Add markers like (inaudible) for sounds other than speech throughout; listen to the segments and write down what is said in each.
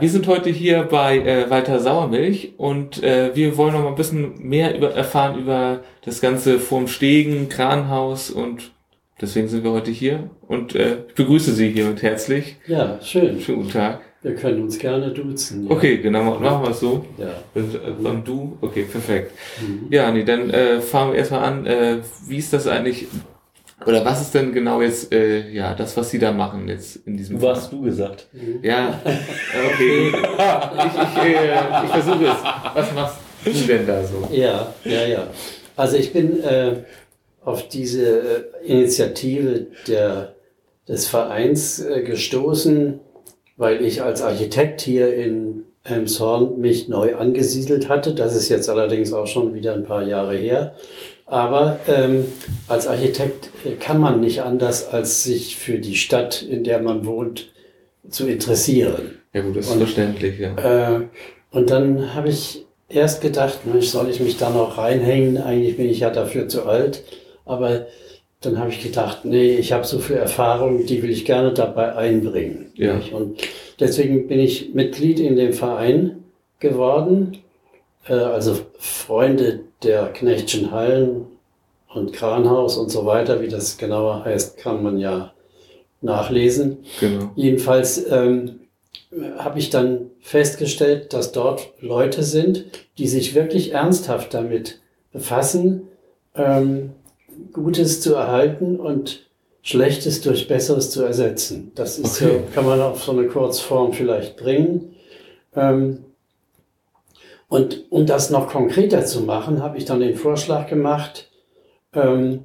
Wir sind heute hier bei äh, Walter Sauermilch und äh, wir wollen noch mal ein bisschen mehr über, erfahren über das ganze vorm Stegen, Kranhaus und deswegen sind wir heute hier und äh, ich begrüße Sie hiermit herzlich. Ja, schön. Schönen guten Tag. Wir können uns gerne duzen. Ja. Okay, genau, machen wir es so. Ja. Und, äh, und du? Okay, perfekt. Mhm. Ja, nee, dann äh, fangen wir erstmal an. Äh, wie ist das eigentlich, oder was ist denn genau jetzt, äh, ja, das, was Sie da machen jetzt in diesem Was hast du gesagt? Mhm. Ja, okay. (laughs) ich ich, äh, ich versuche es. Was machst du denn da so? Ja, ja, ja. Also ich bin äh, auf diese äh, Initiative der, des Vereins äh, gestoßen, weil ich als Architekt hier in Elmshorn mich neu angesiedelt hatte. Das ist jetzt allerdings auch schon wieder ein paar Jahre her. Aber ähm, als Architekt äh, kann man nicht anders, als sich für die Stadt, in der man wohnt, zu interessieren. Ja gut, das ist Und- verständlich, ja. Äh, und dann habe ich erst gedacht, Mensch, soll ich mich da noch reinhängen? Eigentlich bin ich ja dafür zu alt. Aber dann habe ich gedacht, nee, ich habe so viel Erfahrung, die will ich gerne dabei einbringen. Ja. Und deswegen bin ich Mitglied in dem Verein geworden. Äh, also Freunde der Knechtschen Hallen und Kranhaus und so weiter, wie das genauer heißt, kann man ja nachlesen. Genau. Jedenfalls ähm, habe ich dann festgestellt, dass dort Leute sind, die sich wirklich ernsthaft damit befassen, ähm, Gutes zu erhalten und Schlechtes durch Besseres zu ersetzen. Das ist Okay. so, kann man auf so eine Kurzform vielleicht bringen. Ähm, und um das noch konkreter zu machen, habe ich dann den Vorschlag gemacht, ähm,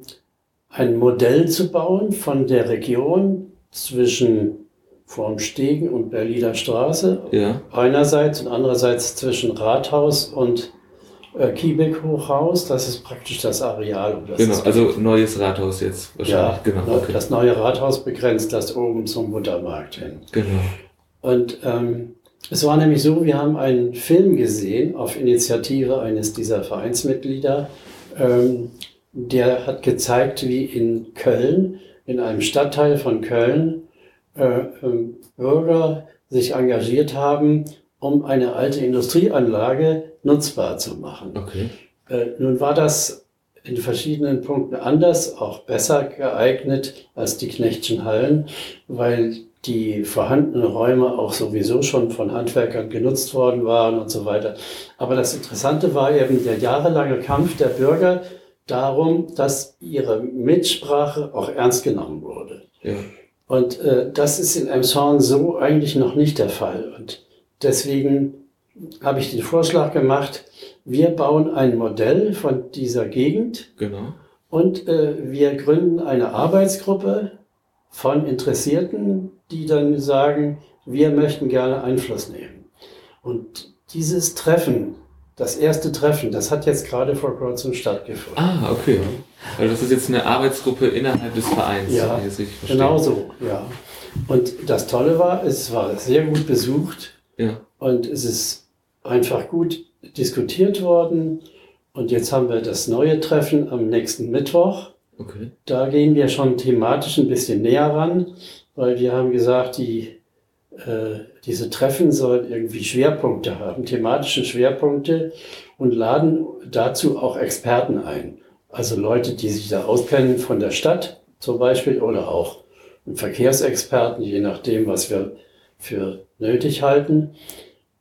ein Modell zu bauen von der Region zwischen Vormstegen und Berliner Straße Ja, einerseits und andererseits zwischen Rathaus und äh, Kiebeck-Hochhaus. Das ist praktisch das Areal. um das genau. Also neues Rathaus jetzt ja, wahrscheinlich. genau. Okay. das neue Rathaus begrenzt das oben zum Buttermarkt hin. Genau. Und ähm, es war nämlich so, wir haben einen Film gesehen auf Initiative eines dieser Vereinsmitglieder. Ähm, der hat gezeigt, wie in Köln, in einem Stadtteil von Köln, äh, ähm, Bürger sich engagiert haben, um eine alte Industrieanlage nutzbar zu machen. Okay. Äh, nun war das in verschiedenen Punkten anders, auch besser geeignet als die Knechtschen Hallen, weil die vorhandenen Räume auch sowieso schon von Handwerkern genutzt worden waren und so weiter. Aber das Interessante war eben der jahrelange Kampf der Bürger darum, dass ihre Mitsprache auch ernst genommen wurde. Ja. Und äh, das ist in Elmshorn so eigentlich noch nicht der Fall. Und deswegen habe ich den Vorschlag gemacht, wir bauen ein Modell von dieser Gegend Genau. und äh, wir gründen eine Arbeitsgruppe von Interessierten, die dann sagen, wir möchten gerne Einfluss nehmen. Und dieses Treffen, das erste Treffen, das hat jetzt gerade vor kurzem stattgefunden. Ah, okay. Also das ist jetzt eine Arbeitsgruppe innerhalb des Vereins. Ja. Genau so, ja. Und das Tolle war, es war sehr gut besucht Ja. und es ist einfach gut diskutiert worden. Und jetzt haben wir das neue Treffen am nächsten Mittwoch. Okay. Da gehen wir schon thematisch ein bisschen näher ran, weil wir haben gesagt, die, äh, diese Treffen sollen irgendwie Schwerpunkte haben, thematische Schwerpunkte und laden dazu auch Experten ein. Also Leute, die sich da auskennen von der Stadt zum Beispiel oder auch Verkehrsexperten, je nachdem, was wir für nötig halten.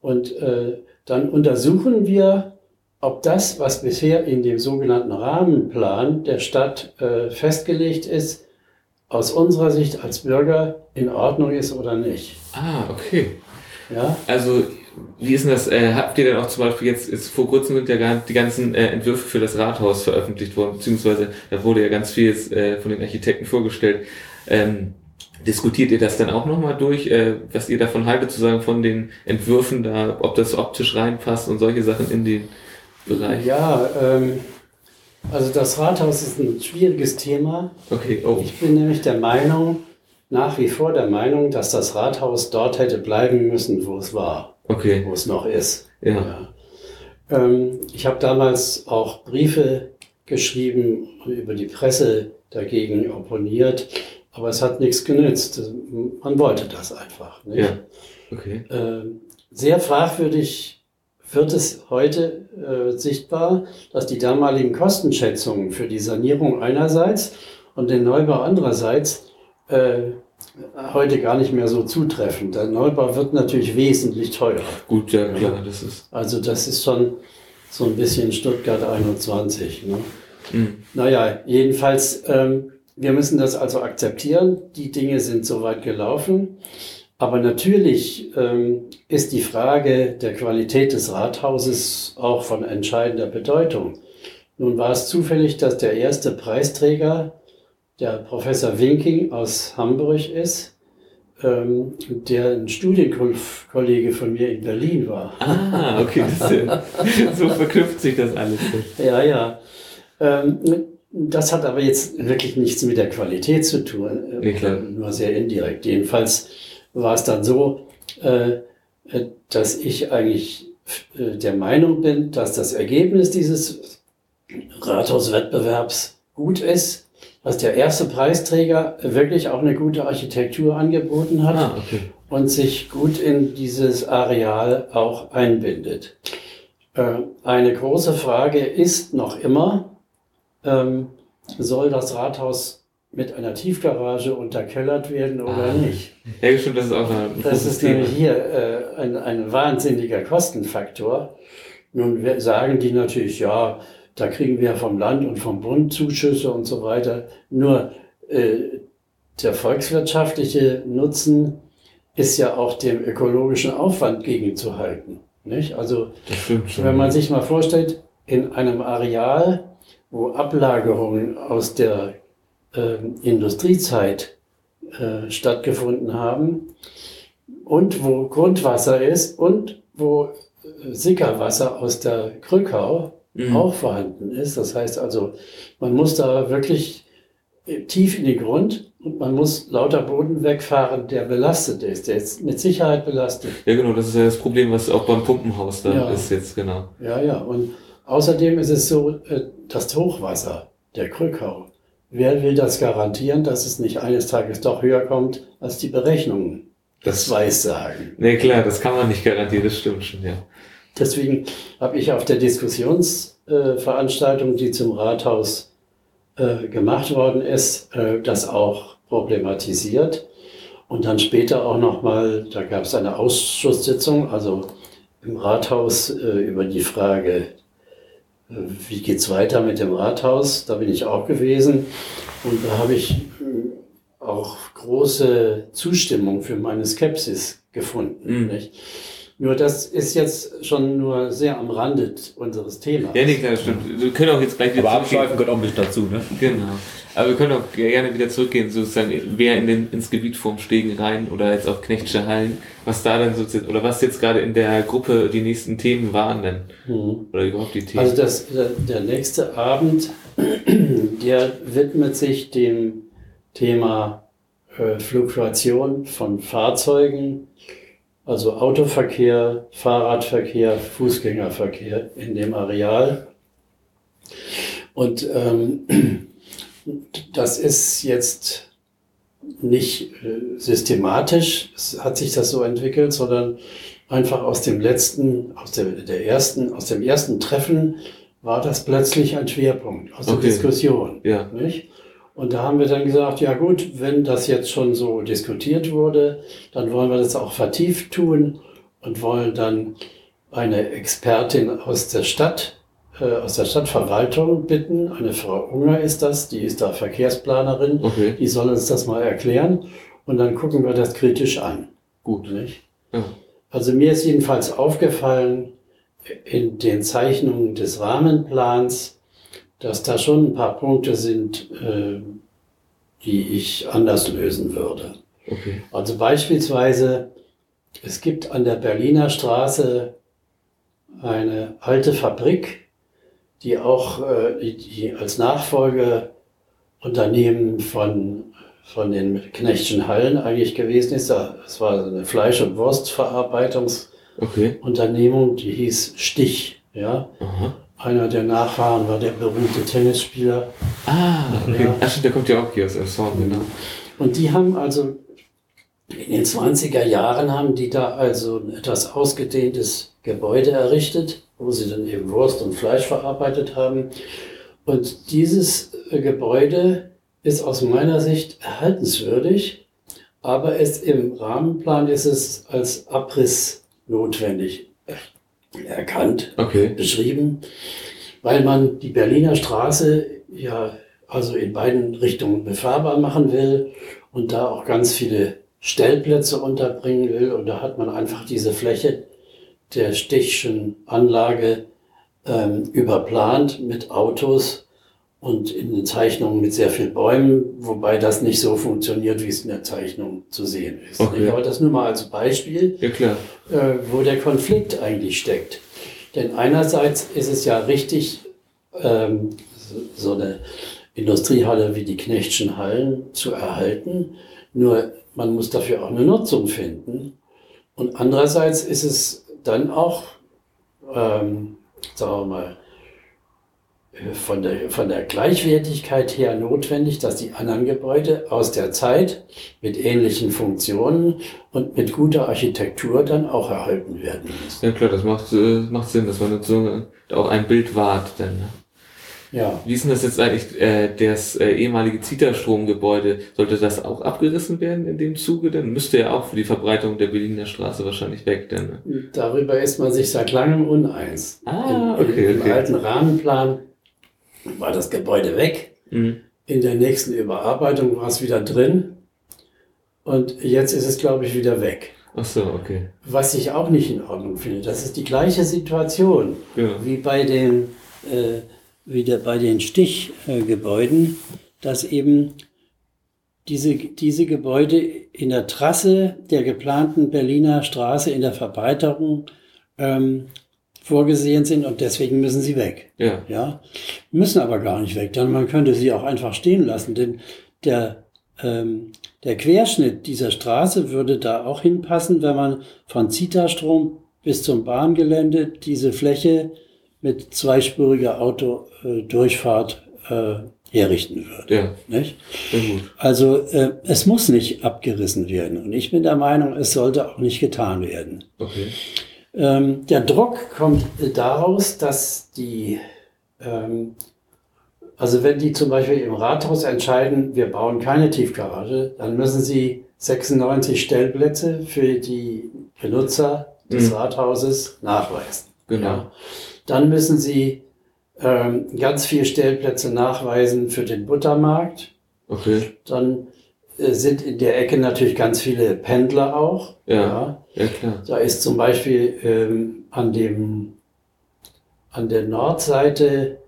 Und äh, dann untersuchen wir, ob das, was bisher in dem sogenannten Rahmenplan der Stadt äh, festgelegt ist, aus unserer Sicht als Bürger in Ordnung ist oder nicht. Ah, okay. Ja, Also, wie ist denn das? Äh, habt ihr denn auch zum Beispiel jetzt, jetzt vor kurzem sind ja die ganzen äh, Entwürfe für das Rathaus veröffentlicht worden, beziehungsweise da wurde ja ganz viel äh, von den Architekten vorgestellt. Ähm, diskutiert ihr das dann auch nochmal durch, äh, was ihr davon haltet, sozusagen von den Entwürfen da, ob das optisch reinpasst und solche Sachen in den Bereich? ja ähm, also das Rathaus ist ein schwieriges Thema. Okay, oh. Ich bin nämlich der Meinung, nach wie vor der Meinung, dass das Rathaus dort hätte bleiben müssen, wo es war, Okay, wo es noch ist. ja. Ähm, ich habe damals auch Briefe geschrieben und über die Presse dagegen opponiert, aber es hat nichts genützt. Man wollte das einfach. Nicht? Ja. Okay. Ähm, sehr fragwürdig wird es heute äh, sichtbar, dass die damaligen Kostenschätzungen für die Sanierung einerseits und den Neubau andererseits äh, heute gar nicht mehr so zutreffen. Der Neubau wird natürlich wesentlich teurer. Gut, ja, klar, das ist. Also das ist schon so ein bisschen Stuttgart 21. Ne? Mhm. Naja, jedenfalls, ähm, wir müssen das also akzeptieren. Die Dinge sind soweit gelaufen. Aber natürlich ähm, ist die Frage der Qualität des Rathauses auch von entscheidender Bedeutung. Nun war es zufällig, dass der erste Preisträger der Professor Winking aus Hamburg ist, ähm, der ein Studienkollege von mir in Berlin war. Ah, okay, (laughs) so verknüpft sich das alles. Ja, ja. Ähm, das hat aber jetzt wirklich nichts mit der Qualität zu tun, klar. nur sehr indirekt. Jedenfalls war es dann so, äh, dass ich eigentlich äh, der Meinung bin, dass das Ergebnis dieses Rathauswettbewerbs gut ist, dass der erste Preisträger wirklich auch eine gute Architektur angeboten hat ah, okay. und sich gut in dieses Areal auch einbindet. Äh, eine große Frage ist noch immer, ähm, soll das Rathaus mit einer Tiefgarage unterkellert werden oder ah, nicht. Ja, stimmt, das ist auch ein Das ist nämlich hier äh, ein, ein wahnsinniger Kostenfaktor. Nun sagen die natürlich, ja, da kriegen wir vom Land und vom Bund Zuschüsse und so weiter. Nur äh, der volkswirtschaftliche Nutzen ist ja auch dem ökologischen Aufwand gegenzuhalten. Nicht? Also, wenn man sich mal vorstellt, in einem Areal, wo Ablagerungen aus der äh, Industriezeit äh, stattgefunden haben und wo Grundwasser ist und wo äh, Sickerwasser aus der Krückau mhm. auch vorhanden ist. Das heißt also, man muss da wirklich äh, tief in den Grund und man muss lauter Boden wegfahren, der belastet ist, der ist mit Sicherheit belastet. Ja, genau, das ist ja das Problem, was auch beim Pumpenhaus da ja. ist jetzt, genau. Ja, ja, und außerdem ist es so, äh, das Hochwasser der Krückau Wer will das garantieren, dass es nicht eines Tages doch höher kommt, als die Berechnungen das weiß sagen? Nee, klar, das kann man nicht garantieren, das stimmt schon, ja. Deswegen habe ich auf der Diskussionsveranstaltung, die zum Rathaus äh, gemacht worden ist, äh, das auch problematisiert. Und dann später auch nochmal, da gab es eine Ausschusssitzung, also im Rathaus äh, über die Frage wie geht's weiter mit dem Rathaus? Da bin ich auch gewesen und da habe ich äh, auch große Zustimmung für meine Skepsis gefunden. Mhm. Nur das ist jetzt schon nur sehr am Rande unseres Themas. Ja, nee, klar, stimmt. Wir können auch jetzt gleich wieder Aber abschweifen gehört auch mit dazu, ne? Genau. Aber wir können auch gerne wieder zurückgehen, sozusagen, wer in den, ins Gebiet vom Stegen rein oder jetzt auf Knechtsche Hallen, was da dann sozusagen, oder was jetzt gerade in der Gruppe die nächsten Themen waren denn? Mhm. Oder überhaupt die Themen? Also das, der nächste Abend, (clears throat) der widmet sich dem Thema äh, Fluktuation von Fahrzeugen, also Autoverkehr, Fahrradverkehr, Fußgängerverkehr in dem Areal. Und ähm, (clears throat) das ist jetzt nicht äh, systematisch, es hat sich das so entwickelt, sondern einfach aus dem letzten, aus der, der ersten, aus dem ersten Treffen war das plötzlich ein Schwerpunkt aus der okay. Diskussion. Ja. Nicht? Und da haben wir dann gesagt, ja gut, wenn das jetzt schon so diskutiert wurde, dann wollen wir das auch vertieft tun und wollen dann eine Expertin aus der Stadt äh, aus der Stadtverwaltung bitten. Eine Frau Unger ist das, die ist da Verkehrsplanerin. Okay. Die soll uns das mal erklären und dann gucken wir das kritisch an. Gut. Nicht? Ja. Also mir ist jedenfalls aufgefallen in den Zeichnungen des Rahmenplans, dass da schon ein paar Punkte sind, äh, die ich anders lösen würde. Okay. Also beispielsweise, es gibt an der Berliner Straße eine alte Fabrik, die auch äh, die, als Nachfolgeunternehmen von, von den Knechtschen Hallen eigentlich gewesen ist. Das war eine Fleisch- und Wurstverarbeitungsunternehmung, okay. die hieß Stich. Ja? Aha. Einer der Nachfahren war der berühmte Tennisspieler. Ah, okay. Ja. Ach, der kommt ja auch hier aus Elshorn, genau. Und die haben also In den 20er Jahren haben die da also ein etwas ausgedehntes Gebäude errichtet, wo sie dann eben Wurst und Fleisch verarbeitet haben. Und dieses äh, Gebäude ist aus meiner Sicht erhaltenswürdig, aber ist im Rahmenplan ist es als Abriss notwendig erkannt, Okay. beschrieben, weil man die Berliner Straße ja also in beiden Richtungen befahrbar machen will und da auch ganz viele Stellplätze unterbringen will. Und da hat man einfach diese Fläche der Stichschen Anlage ähm, überplant mit Autos und in den Zeichnungen mit sehr vielen Bäumen, wobei das nicht so funktioniert, wie es in der Zeichnung zu sehen ist. Okay. Aber das nur mal als Beispiel Ja, äh, wo der Konflikt eigentlich steckt. Denn einerseits ist es ja richtig, ähm, so- eine Industriehalle wie die Knechtschen Hallen zu erhalten, nur man muss dafür auch eine Nutzung finden. Und andererseits ist es dann auch, ähm, sagen wir mal, von der, von der Gleichwertigkeit her notwendig, dass die anderen Gebäude aus der Zeit mit ähnlichen Funktionen und mit guter Architektur dann auch erhalten werden müssen. Ja, klar, das macht, äh, macht Sinn, dass man so äh, auch ein Bild wahrt, dann, ne? Ja, Wie ist denn das jetzt eigentlich, äh, das äh, ehemalige Zitterstromgebäude, sollte das auch abgerissen werden in dem Zuge? Dann müsste ja auch für die Verbreitung der Berliner Straße wahrscheinlich weg, dann, ne? darüber ist man sich seit langem uneins. Ah, Im- okay, Im okay. alten Rahmenplan war das Gebäude weg. Mhm. In der nächsten Überarbeitung war es wieder drin. Und jetzt ist es, glaube ich, wieder weg. Ach so, okay. Was ich auch nicht in Ordnung finde. Das ist die gleiche Situation. Genau. wie bei den, äh, wie der, bei den Stichgebäuden, dass eben diese, diese Gebäude in der Trasse der geplanten Berliner Straße in der Verbreiterung ähm, vorgesehen sind und deswegen müssen sie weg. Ja. Ja, müssen aber gar nicht weg, denn man könnte sie auch einfach stehen lassen, denn der, ähm, der Querschnitt dieser Straße würde da auch hinpassen, wenn man von Zitastrom bis zum Bahngelände diese Fläche mit zweispuriger Autodurchfahrt äh, herrichten würde. Ja, Nicht? Also äh, es muss nicht abgerissen werden und ich bin der Meinung, es sollte auch nicht getan werden. Okay. Ähm, der Druck kommt daraus, dass die, ähm, also wenn die zum Beispiel im Rathaus entscheiden, wir bauen keine Tiefgarage, dann müssen sie 96 Stellplätze für die Benutzer des Mhm. Rathauses nachweisen. Genau. Ja. Dann müssen sie ähm, ganz viele Stellplätze nachweisen für den Buttermarkt. Okay. Dann sind in der Ecke natürlich ganz viele Pendler auch. Ja. Ja, klar. Da ist zum Beispiel ähm, an, dem, an der Nordseite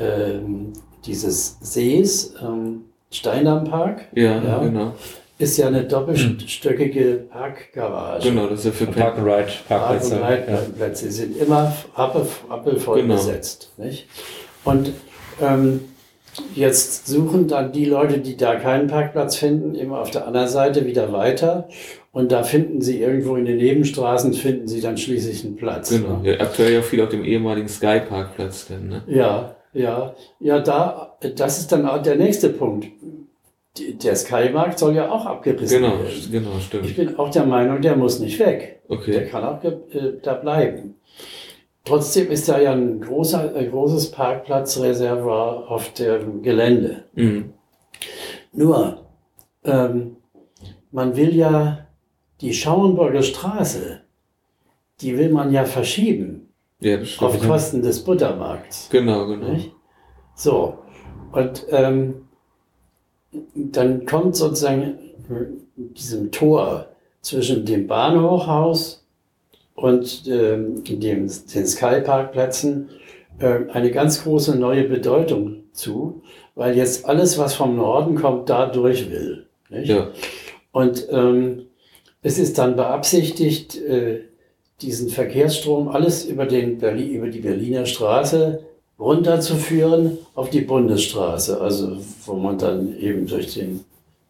ähm, dieses Sees, ähm, Steindammpark, Ja, Ja. genau. ist ja eine doppelstöckige Parkgarage. Genau, das ist ja für Park and Ride, Park- Parkplätze. und Ja. Reitplätze sind immer rappel, rappelvoll Genau. besetzt. Nicht? Und ähm, jetzt suchen dann die Leute, die da keinen Parkplatz finden, immer auf der anderen Seite wieder weiter. Und da finden sie irgendwo in den Nebenstraßen, finden sie dann schließlich einen Platz. Genau. Ja, aktuell ja viel auf dem ehemaligen Sky-Parkplatz dann, ne? Ja, ja, ja, da, das ist dann auch der nächste Punkt. Der Skymarkt soll ja auch abgerissen Genau, werden. genau, Ich stimmt. bin auch der Meinung, der muss nicht weg. Der Okay. kann auch äh, da bleiben. Trotzdem ist da ja ein, großer, ein großes Parkplatzreservoir auf dem Gelände. Mhm. Nur, ähm, man will ja die Schauenburger Straße, die will man ja verschieben Ja, auf. Kosten des Buttermarkts. Genau, genau. Nicht? So, und ähm, dann kommt sozusagen diesem Tor zwischen dem Bahnhochhaus und ähm, dem, den Sky-Parkplätzen ähm, eine ganz große neue Bedeutung zu, weil jetzt alles, was vom Norden kommt, da durch will. Nicht? Ja, Und ähm, es ist dann beabsichtigt, äh, diesen Verkehrsstrom alles über, den Berlin, über die Berliner Straße runterzuführen auf die Bundesstraße, also wo man dann eben durch den,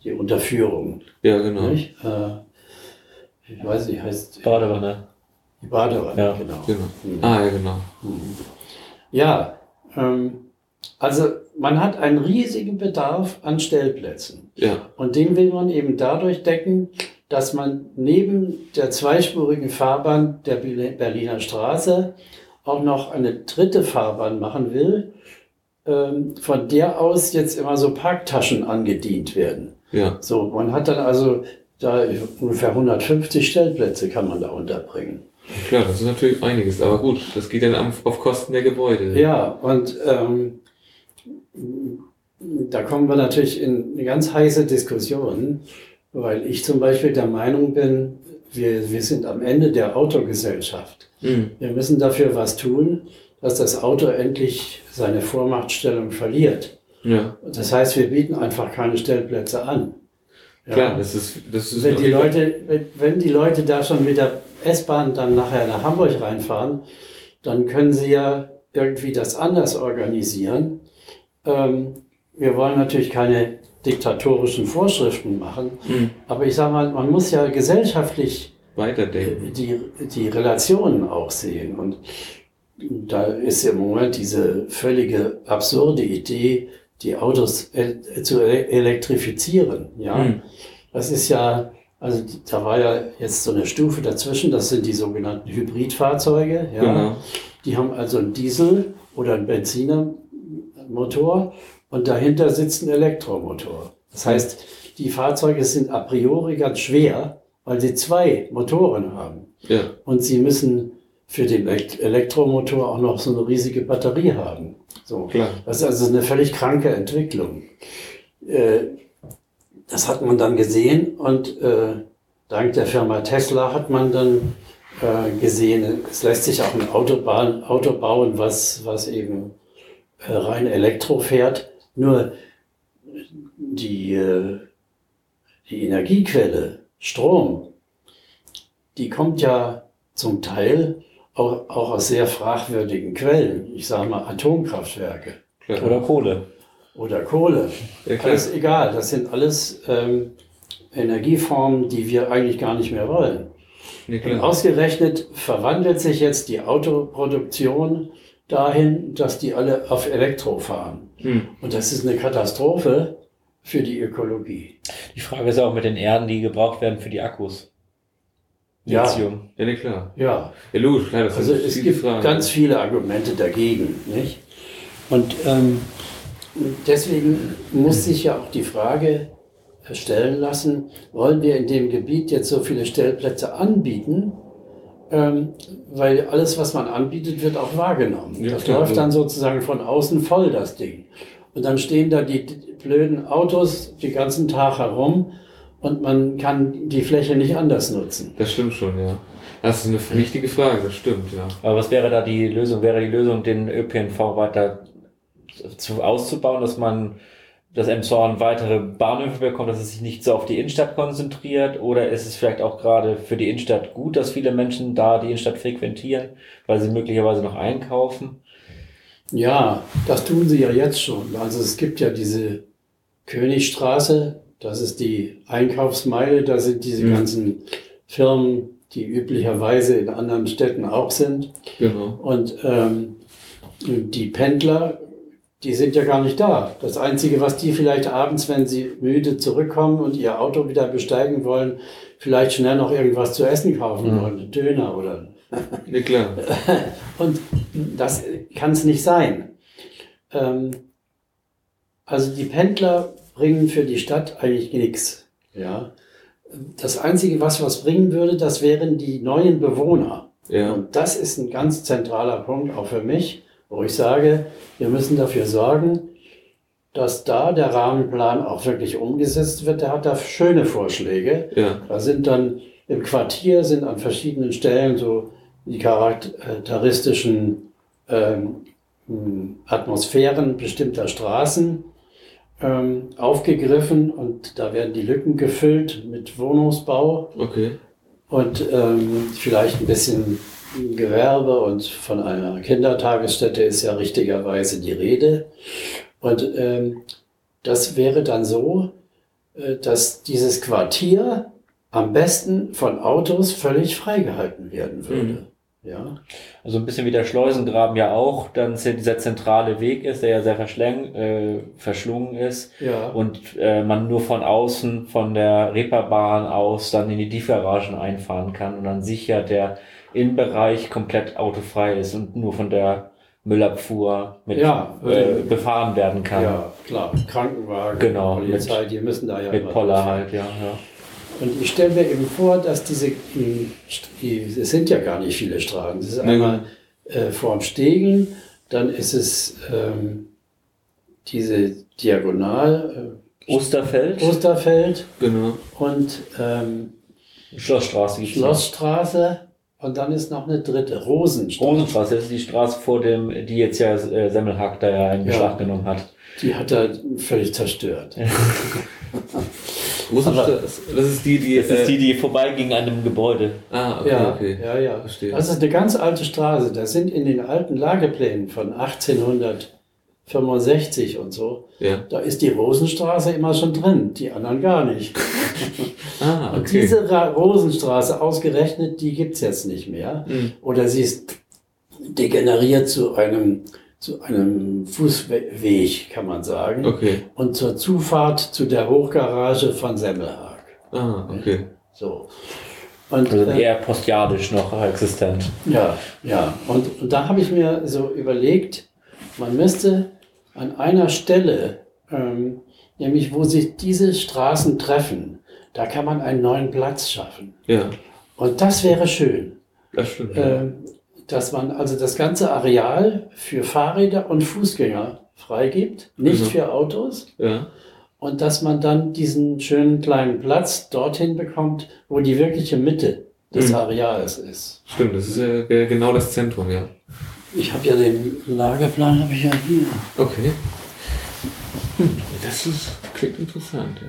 die Unterführung, ja, genau. nicht? Äh, ich weiß nicht, heißt Badewanne. Die Badewanne, Ja, genau. Genau. Mhm. Ah, ja, genau. Ja, ähm, also man hat einen riesigen Bedarf an Stellplätzen. Ja, Und den will man eben dadurch decken, dass man neben der zweispurigen Fahrbahn der Berliner Straße auch noch eine dritte Fahrbahn machen will, ähm, von der aus jetzt immer so Parktaschen angedient werden. Ja. So, man hat dann also da ungefähr 150 Stellplätze kann man da unterbringen. Klar, das ist natürlich einiges, aber gut, das geht dann auf Kosten der Gebäude. Ja, und ähm, da kommen wir natürlich in eine ganz heiße Diskussion, weil ich zum Beispiel der Meinung bin, wir, wir sind am Ende der Autogesellschaft. Mhm. Wir müssen dafür was tun, dass das Auto endlich seine Vormachtstellung verliert. Ja. Das heißt, wir bieten einfach keine Stellplätze an. Ja. Klar, das ist, das ist wenn die Leute, wenn, wenn die Leute da schon mit der S-Bahn dann nachher nach Hamburg reinfahren, dann können sie ja irgendwie das anders organisieren. Ähm, wir wollen natürlich keine diktatorischen Vorschriften machen, mhm. aber ich sage mal, man muss ja gesellschaftlich weiterdenken. Die, die Relationen auch sehen. Und da ist im Moment diese völlige absurde Idee, die Autos zu elektrifizieren. Ja, mhm. das ist ja, also da war ja jetzt so eine Stufe dazwischen. Das sind die sogenannten Hybridfahrzeuge. Ja, genau. die haben also einen Diesel oder einen Benzinermotor und dahinter sitzt ein Elektromotor. Das heißt, die Fahrzeuge sind a priori ganz schwer, weil sie zwei Motoren haben. Ja. Und sie müssen für den Elektromotor auch noch so eine riesige Batterie haben. So. Klar. Das ist also eine völlig kranke Entwicklung. Äh, das hat man dann gesehen und äh, dank der Firma Tesla hat man dann äh, gesehen, es lässt sich auch ein Autobahn, Auto bauen, was, was eben rein Elektro fährt. Nur die, äh, die Energiequelle, Strom, die kommt ja zum Teil auch, auch aus sehr fragwürdigen Quellen. Ich sage mal Atomkraftwerke. Oder Kohle. Oder Kohle. Ja, alles egal. Das sind alles ähm, Energieformen, die wir eigentlich gar nicht mehr wollen. Ja, ausgerechnet verwandelt sich jetzt die Autoproduktion dahin, dass die alle auf Elektro fahren. Hm. Und das ist eine Katastrophe für die Ökologie. Die Frage ist auch mit den Erden, die gebraucht werden für die Akkus. Lithium. Ja, ja klar. Ja. Ja, logisch, klar. Also es gibt Fragen. ganz viele Argumente dagegen, nicht? Und ähm, deswegen muss sich ja auch die Frage stellen lassen, wollen wir in dem Gebiet jetzt so viele Stellplätze anbieten, ähm, weil alles, was man anbietet, wird auch wahrgenommen. Ja, das klar, läuft dann sozusagen von außen voll, das Ding. Und dann stehen da die blöden Autos den ganzen Tag herum und man kann die Fläche nicht anders nutzen. Das stimmt schon, ja. Das ist eine wichtige Frage, das stimmt, ja. Aber was wäre da die Lösung? Wäre die Lösung, den ÖPNV weiter zu, auszubauen, dass man dass Emshorn weitere Bahnhöfe bekommt, dass es sich nicht so auf die Innenstadt konzentriert? Oder ist es vielleicht auch gerade für die Innenstadt gut, dass viele Menschen da die Innenstadt frequentieren, weil sie möglicherweise noch einkaufen? Ja, das tun sie ja jetzt schon. Also es gibt ja diese Königstraße, das ist die Einkaufsmeile, da sind diese mhm. ganzen Firmen, die üblicherweise in anderen Städten auch sind. Genau. Und ähm, die Pendler die sind ja gar nicht da. Das Einzige, was die vielleicht abends, wenn sie müde zurückkommen und ihr Auto wieder besteigen wollen, vielleicht schnell noch irgendwas zu essen kaufen mhm. wollen, Döner oder. Ja, klar. (laughs) Und das kann es nicht sein. Ähm, also die Pendler bringen für die Stadt eigentlich nichts. Ja. Das Einzige, was was bringen würde, das wären die neuen Bewohner. Ja. Und das ist ein ganz zentraler Punkt auch für mich wo ich sage, wir müssen dafür sorgen, dass da der Rahmenplan auch wirklich umgesetzt wird. Der hat da schöne Vorschläge. Ja. Da sind dann im Quartier sind an verschiedenen Stellen so die charakteristischen ähm, Atmosphären bestimmter Straßen ähm, aufgegriffen und da werden die Lücken gefüllt mit Wohnungsbau. Okay. Und ähm, vielleicht ein bisschen Gewerbe und von einer Kindertagesstätte ist ja richtigerweise die Rede. Und ähm, das wäre dann so, äh, dass dieses Quartier am besten von Autos völlig freigehalten werden würde. Mhm. Ja, Also ein bisschen wie der Schleusengraben ja auch, dann dieser zentrale Weg ist, der ja sehr äh, verschlungen ist ja, und äh, man nur von außen, von der Reeperbahn aus dann in die Tiefgaragen einfahren kann und dann sicher der Innenbereich komplett autofrei ist und nur von der Müllabfuhr mit Ja, äh, befahren werden kann. ja, klar. Krankenwagen, Genau, Polizei, die müssen da ja Mit Poller halt, ja, ja. Und ich stelle mir eben vor, dass diese, die- es sind ja gar nicht viele Straßen. Es ist einmal äh, vorm Stegen, dann ist es ähm, diese Diagonal, Osterfeld, äh, Osterfeld Genau. und ähm, Schlossstraße. Schlossstraße und dann ist noch eine dritte, Rosenstraße. Rosenstraße, das ist die Straße vor dem, die jetzt ja äh, Semmelhack da ja in Ja. Beschlag genommen hat. Die hat er völlig zerstört. (laughs) Rosenstraße, das ist die, die. Das ist äh, die, die vorbeiging an einem Gebäude. Ah, okay, Ja, okay. ja, ja. Verstehe. Das ist eine ganz alte Straße. Das sind in den alten Lageplänen von 1865 und so. Ja. Da ist die Rosenstraße immer schon drin, die anderen gar nicht. (laughs) Ah, Und okay. diese Ra Rosenstraße ausgerechnet, die gibt's jetzt nicht mehr. Hm. Oder sie ist degeneriert zu einem, zu einem Fußweg, kann man sagen. Okay. Und zur Zufahrt zu der Hochgarage von Semmelhag. Ah, okay. So. Und, Also äh, eher postiadisch noch existent. Ja, ja. Und, und da habe ich mir so überlegt, man müsste an einer Stelle, ähm, nämlich wo sich diese Straßen treffen, da kann man einen neuen Platz schaffen. Ja, Und das wäre schön, das stimmt. ähm, dass man also das ganze Areal für Fahrräder und Fußgänger freigibt, nicht Mhm. für Autos. Ja. Und dass man dann diesen schönen kleinen Platz dorthin bekommt, wo die wirkliche Mitte des Mhm. Areals ist. Stimmt, das ist äh, genau das Zentrum, ja. Ich habe ja den Lageplan, habe ich ja hier. Okay. Das ist, klingt interessant, ja.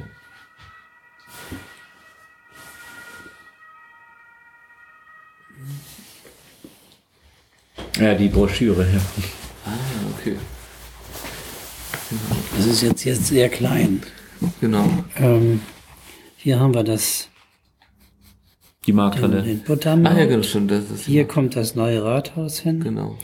Ja, die Broschüre. Ja. Ah, okay. Das ist jetzt, jetzt sehr klein. Genau. Ähm, hier haben wir das, Die den, Markthalle. den Ah, ja, genau, stimmt. Das ist Hier kommt das neue Rathaus hin. Genau.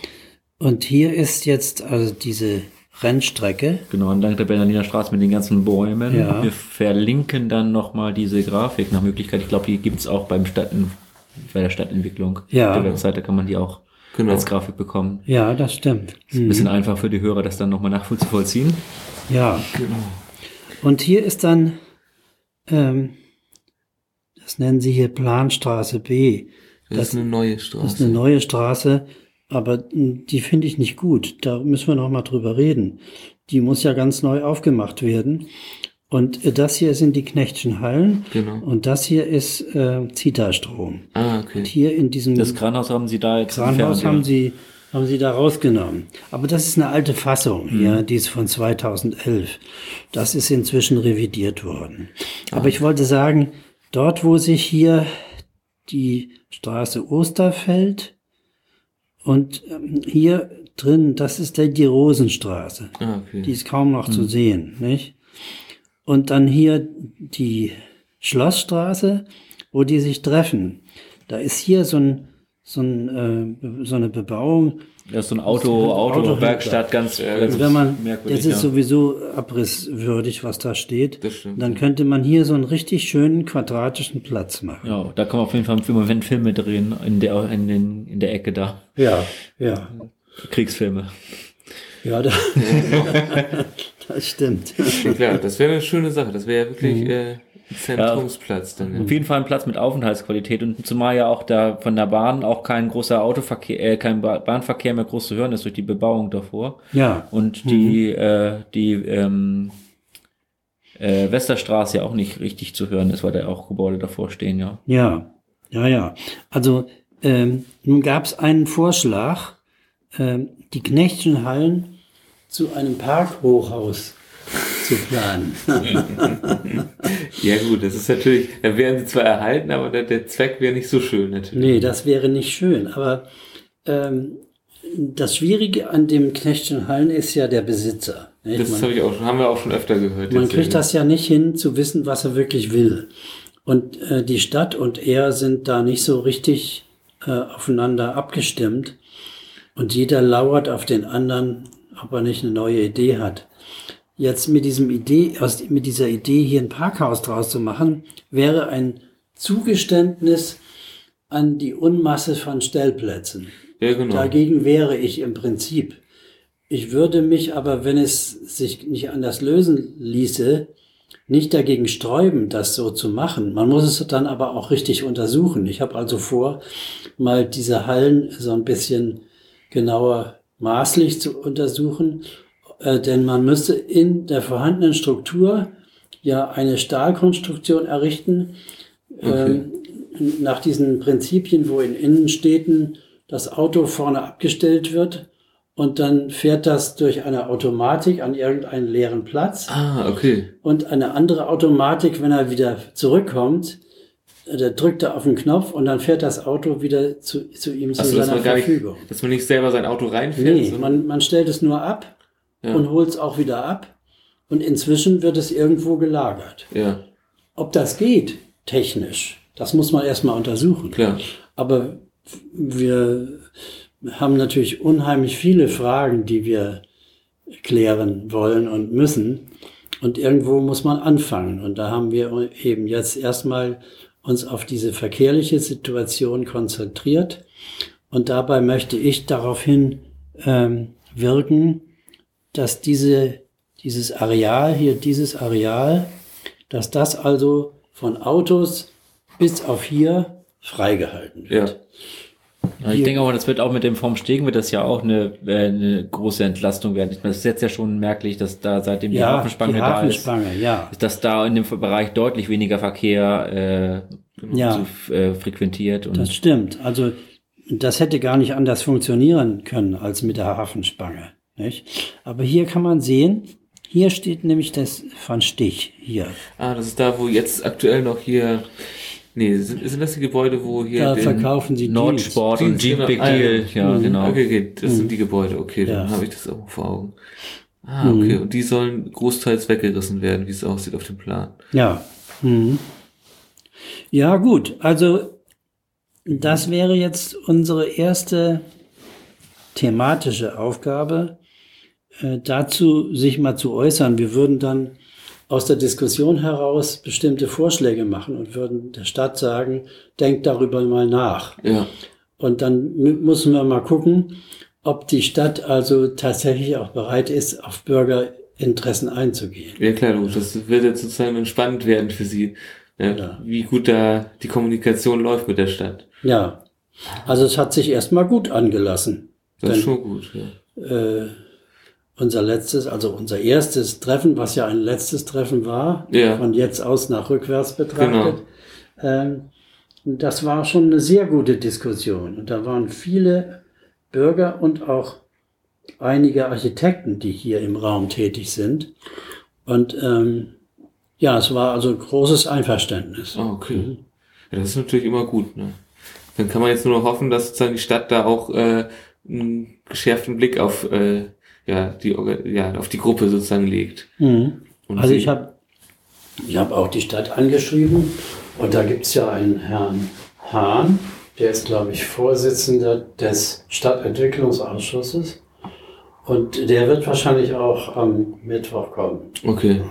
Und hier ist jetzt also diese Rennstrecke. Genau, entlang der Bernardiner Straße mit den ganzen Bäumen. Ja. Wir verlinken dann nochmal diese Grafik nach Möglichkeit. Ich glaube, die gibt's auch beim Stadten, bei der Stadtentwicklung. Ja. Auf der Webseite kann man die auch Genau. als Grafik bekommen. Ja, das stimmt. Ist ein bisschen einfach für die Hörer, das dann nochmal nachzuvollziehen. Ja. Genau. Und hier ist dann, ähm, das nennen sie hier Planstraße B. Das, Das- ist eine neue Das ist Straße. eine neue Straße, aber mh, die finde ich nicht gut. Da müssen wir noch mal drüber reden. Die muss ja ganz neu aufgemacht werden. Und äh, das hier sind die Knechtschen Hallen Genau. und das hier ist äh, Zitastrom. Ah, okay. Hier in diesem Das Kranhaus haben Sie da jetzt Kranhaus entfernt, ja. haben sie, haben sie da rausgenommen. Aber das ist eine alte Fassung, ja, die ist von 2011. Das ist inzwischen revidiert worden. Aber ich wollte sagen, dort, wo sich hier die Straße Osterfeld und ähm, hier drin, das ist die, Rosenstraße. Ah, okay. Die ist kaum noch zu sehen, nicht? Und dann hier die Schlossstraße, wo die sich treffen. Da ist hier so ein, so, ein, äh, so eine Bebauung. Das ist so ein Auto, Auto- Autowerkstatt, ganz, ganz Und wenn man, merkwürdig. das ist ja. sowieso abrisswürdig, was da steht. Das stimmt, Dann könnte man hier so einen richtig schönen quadratischen Platz machen. ja, da kann man auf jeden Fall immer wenn Filme drehen in der, in, den, in der Ecke da. Ja, ja, Kriegsfilme. ja, da, (laughs) (laughs) das stimmt. Ja, das wäre eine schöne Sache. Das wäre ja wirklich Mhm. äh, Zentrumsplatz dann. Auf Ja. jeden Fall ein Platz mit Aufenthaltsqualität und zumal ja auch da von der Bahn auch kein großer Autoverkehr, äh, kein ba Bahnverkehr mehr groß zu hören ist durch die Bebauung davor. Ja, Und die, äh, die ähm, äh, Westerstraße ja auch nicht richtig zu hören ist, weil da auch Gebäude davor stehen, ja. Ja, ja, ja. Also ähm, nun gab es einen Vorschlag, ähm, die Knechtschen Hallen zu einem Parkhochhaus zu planen. (laughs) ja gut, das ist natürlich, da wären sie zwar erhalten, aber der, der Zweck wäre nicht so schön natürlich. nee, das wäre nicht schön. Aber ähm, das Schwierige an dem Knechtschen Hallen ist ja der Besitzer. nicht? Das habe ich auch schon, haben wir auch schon öfter gehört. Man kriegt das ja nicht hin, zu wissen, was er wirklich will. Und äh, die Stadt und er sind da nicht so richtig äh, aufeinander abgestimmt und jeder lauert auf den anderen, ob er nicht eine neue Idee hat. Jetzt mit diesem Idee, aus, mit dieser Idee hier ein Parkhaus draus zu machen, wäre ein Zugeständnis an die Unmasse von Stellplätzen. Ja, genau. Dagegen wäre ich im Prinzip. Ich würde mich aber, wenn es sich nicht anders lösen ließe, nicht dagegen sträuben, das so zu machen. Man muss es dann aber auch richtig untersuchen. Ich habe also vor, mal diese Hallen so ein bisschen genauer maßlich zu untersuchen, äh, denn man müsste in der vorhandenen Struktur ja eine Stahlkonstruktion errichten, Okay. ähm, nach diesen Prinzipien, wo in Innenstädten das Auto vorne abgestellt wird und dann fährt das durch eine Automatik an irgendeinen leeren Platz Ah, okay. und eine andere Automatik, wenn er wieder zurückkommt, äh, da drückt er auf den Knopf und dann fährt das Auto wieder zu, zu ihm zu Achso, dass seiner man gar nicht, Verfügung. dass man nicht selber sein Auto reinfährt. Nee, man, man stellt es nur ab Ja. und holt es auch wieder ab und inzwischen wird es irgendwo gelagert. ja, Ob das geht, technisch, das muss man erstmal untersuchen. klar. Aber wir haben natürlich unheimlich viele Fragen, die wir klären wollen und müssen. Und irgendwo muss man anfangen. Und da haben wir eben jetzt erstmal uns auf diese verkehrliche Situation konzentriert. Und dabei möchte ich daraufhin ähm, wirken, dass diese, dieses Areal hier, dieses Areal, dass das also von Autos bis auf hier freigehalten wird. Ja. Ja, ich denke aber, das wird auch mit dem Vom Stegen wird das ja auch eine, äh, eine große Entlastung werden. Das ist jetzt ja schon merklich, dass da seitdem die Ja, Hafenspange die da ist, Hafenspange, ja. ist, dass da in dem Bereich deutlich weniger Verkehr äh, Ja. so, äh, frequentiert und Das stimmt. Also das hätte gar nicht anders funktionieren können als mit der Hafenspange. Nicht? Aber hier kann man sehen, hier steht nämlich das von Stich hier. Ah, das ist da, wo jetzt aktuell noch hier. Nee, sind, sind das die Gebäude, wo hier. Da den- verkaufen sie Nordsport Jeans, und Jeep. Big Ah, ja. Deal. Ja, Mhm. genau. Okay, okay, das sind die Gebäude, okay, dann Ja. habe ich das auch vor Augen. Ah, okay, und die sollen großteils weggerissen werden, wie es aussieht auf dem Plan. Ja. Mhm. Ja, gut. Also das wäre jetzt unsere erste thematische Aufgabe, dazu sich mal zu äußern. Wir würden dann aus der Diskussion heraus bestimmte Vorschläge machen und würden der Stadt sagen, denkt darüber mal nach. Ja, Und dann mü- müssen wir mal gucken, ob die Stadt also tatsächlich auch bereit ist, auf Bürgerinteressen einzugehen. ja klar, das wird jetzt sozusagen entspannend werden für sie, ne? Ja. wie gut da die Kommunikation läuft mit der Stadt. Ja, also es hat sich erstmal gut angelassen. Das ist schon gut, ja. Äh, unser letztes, also unser erstes Treffen, was ja ein letztes Treffen war, Ja. von jetzt aus nach rückwärts betrachtet, ähm, das war schon eine sehr gute Diskussion. Und da waren viele Bürger und auch einige Architekten, die hier im Raum tätig sind. Und ähm, ja, es war also großes Einverständnis. Ah, okay. Ja, das ist natürlich immer gut, ne? Dann kann man jetzt nur noch hoffen, dass sozusagen die Stadt da auch äh, einen geschärften Blick auf äh, ja, die, ja, auf die Gruppe sozusagen legt. Mhm. Also ich habe ich hab auch die Stadt angeschrieben und da gibt's ja einen Herrn Hahn, der ist, glaube ich, Vorsitzender des Stadtentwicklungsausschusses und der wird wahrscheinlich auch am Mittwoch kommen. Okay.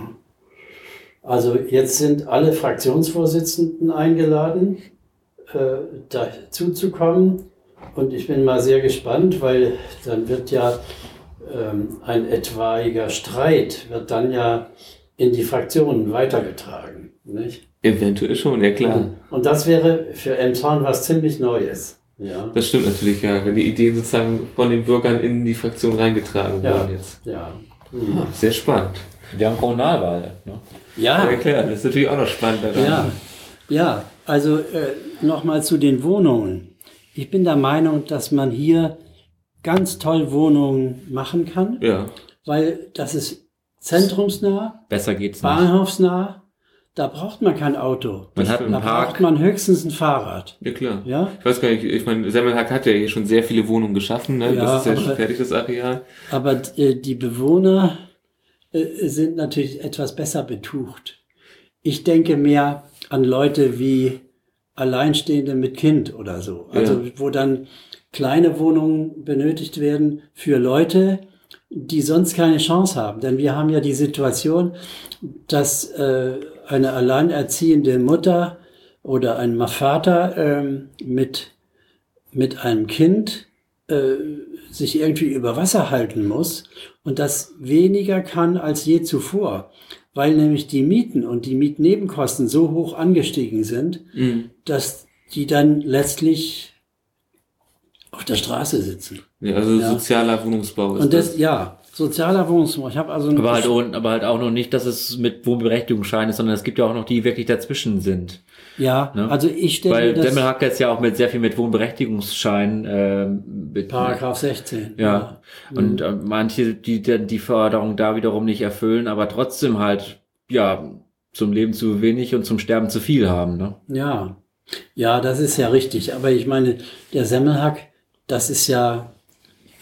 Also jetzt sind alle Fraktionsvorsitzenden eingeladen, äh, dazu zu kommen. Und ich bin mal sehr gespannt, weil dann wird ja ein etwaiger Streit, wird dann ja in die Fraktionen weitergetragen. Nicht? Eventuell schon, ja klar. Und das wäre für Emshorn was ziemlich Neues. Ja, Das stimmt natürlich, ja. Wenn die Ideen sozusagen von den Bürgern in die Fraktion reingetragen Ja. wurden jetzt. ja. Ah, sehr spannend. wir haben Kommunalwahl. Ne? Ja, Ja, klar, das ist natürlich auch noch spannend daran. Ja, ja. also äh, nochmal zu den Wohnungen. Ich bin der Meinung, dass man hier ganz toll Wohnungen machen kann, Ja, weil das ist zentrumsnah, Besser geht's nicht. bahnhofsnah. Da braucht man kein Auto. Man hat einen Da Park. braucht man höchstens ein Fahrrad. ja klar. Ja, Ich weiß gar nicht, ich meine, Semmelhack hat ja hier schon sehr viele Wohnungen geschaffen, ne? Ja, das ist ja aber- schon fertig, das Areal. aber äh, die Bewohner äh, sind natürlich etwas besser betucht. Ich denke mehr an Leute wie Alleinstehende mit Kind oder so. Also Ja. wo dann kleine Wohnungen benötigt werden für Leute, die sonst keine Chance haben. Denn wir haben ja die Situation, dass äh, eine alleinerziehende Mutter oder ein Vater ähm, mit, mit einem Kind äh, sich irgendwie über Wasser halten muss und das weniger kann als je zuvor, weil nämlich die Mieten und die Mietnebenkosten so hoch angestiegen sind, Mhm. dass die dann letztlich auf der Straße sitzen. Ja, also Ja. sozialer Wohnungsbau ist Und das, ja, sozialer Wohnungsbau. Ich habe also Aber halt, auch, aber halt auch noch nicht, dass es mit Wohnberechtigungsschein ist, sondern es gibt ja auch noch die, die wirklich dazwischen sind. ja, ne? also ich stelle Weil mir das Semmelhack jetzt ja auch mit sehr viel mit Wohnberechtigungsschein ähm, mit, Paragraph 16. Ja. Und äh, manche, die dann die Förderung da wiederum nicht erfüllen, aber trotzdem halt, ja, zum Leben zu wenig und zum Sterben zu viel haben, ne? Ja, ja, das ist ja richtig. Aber ich meine, der Semmelhack, das ist ja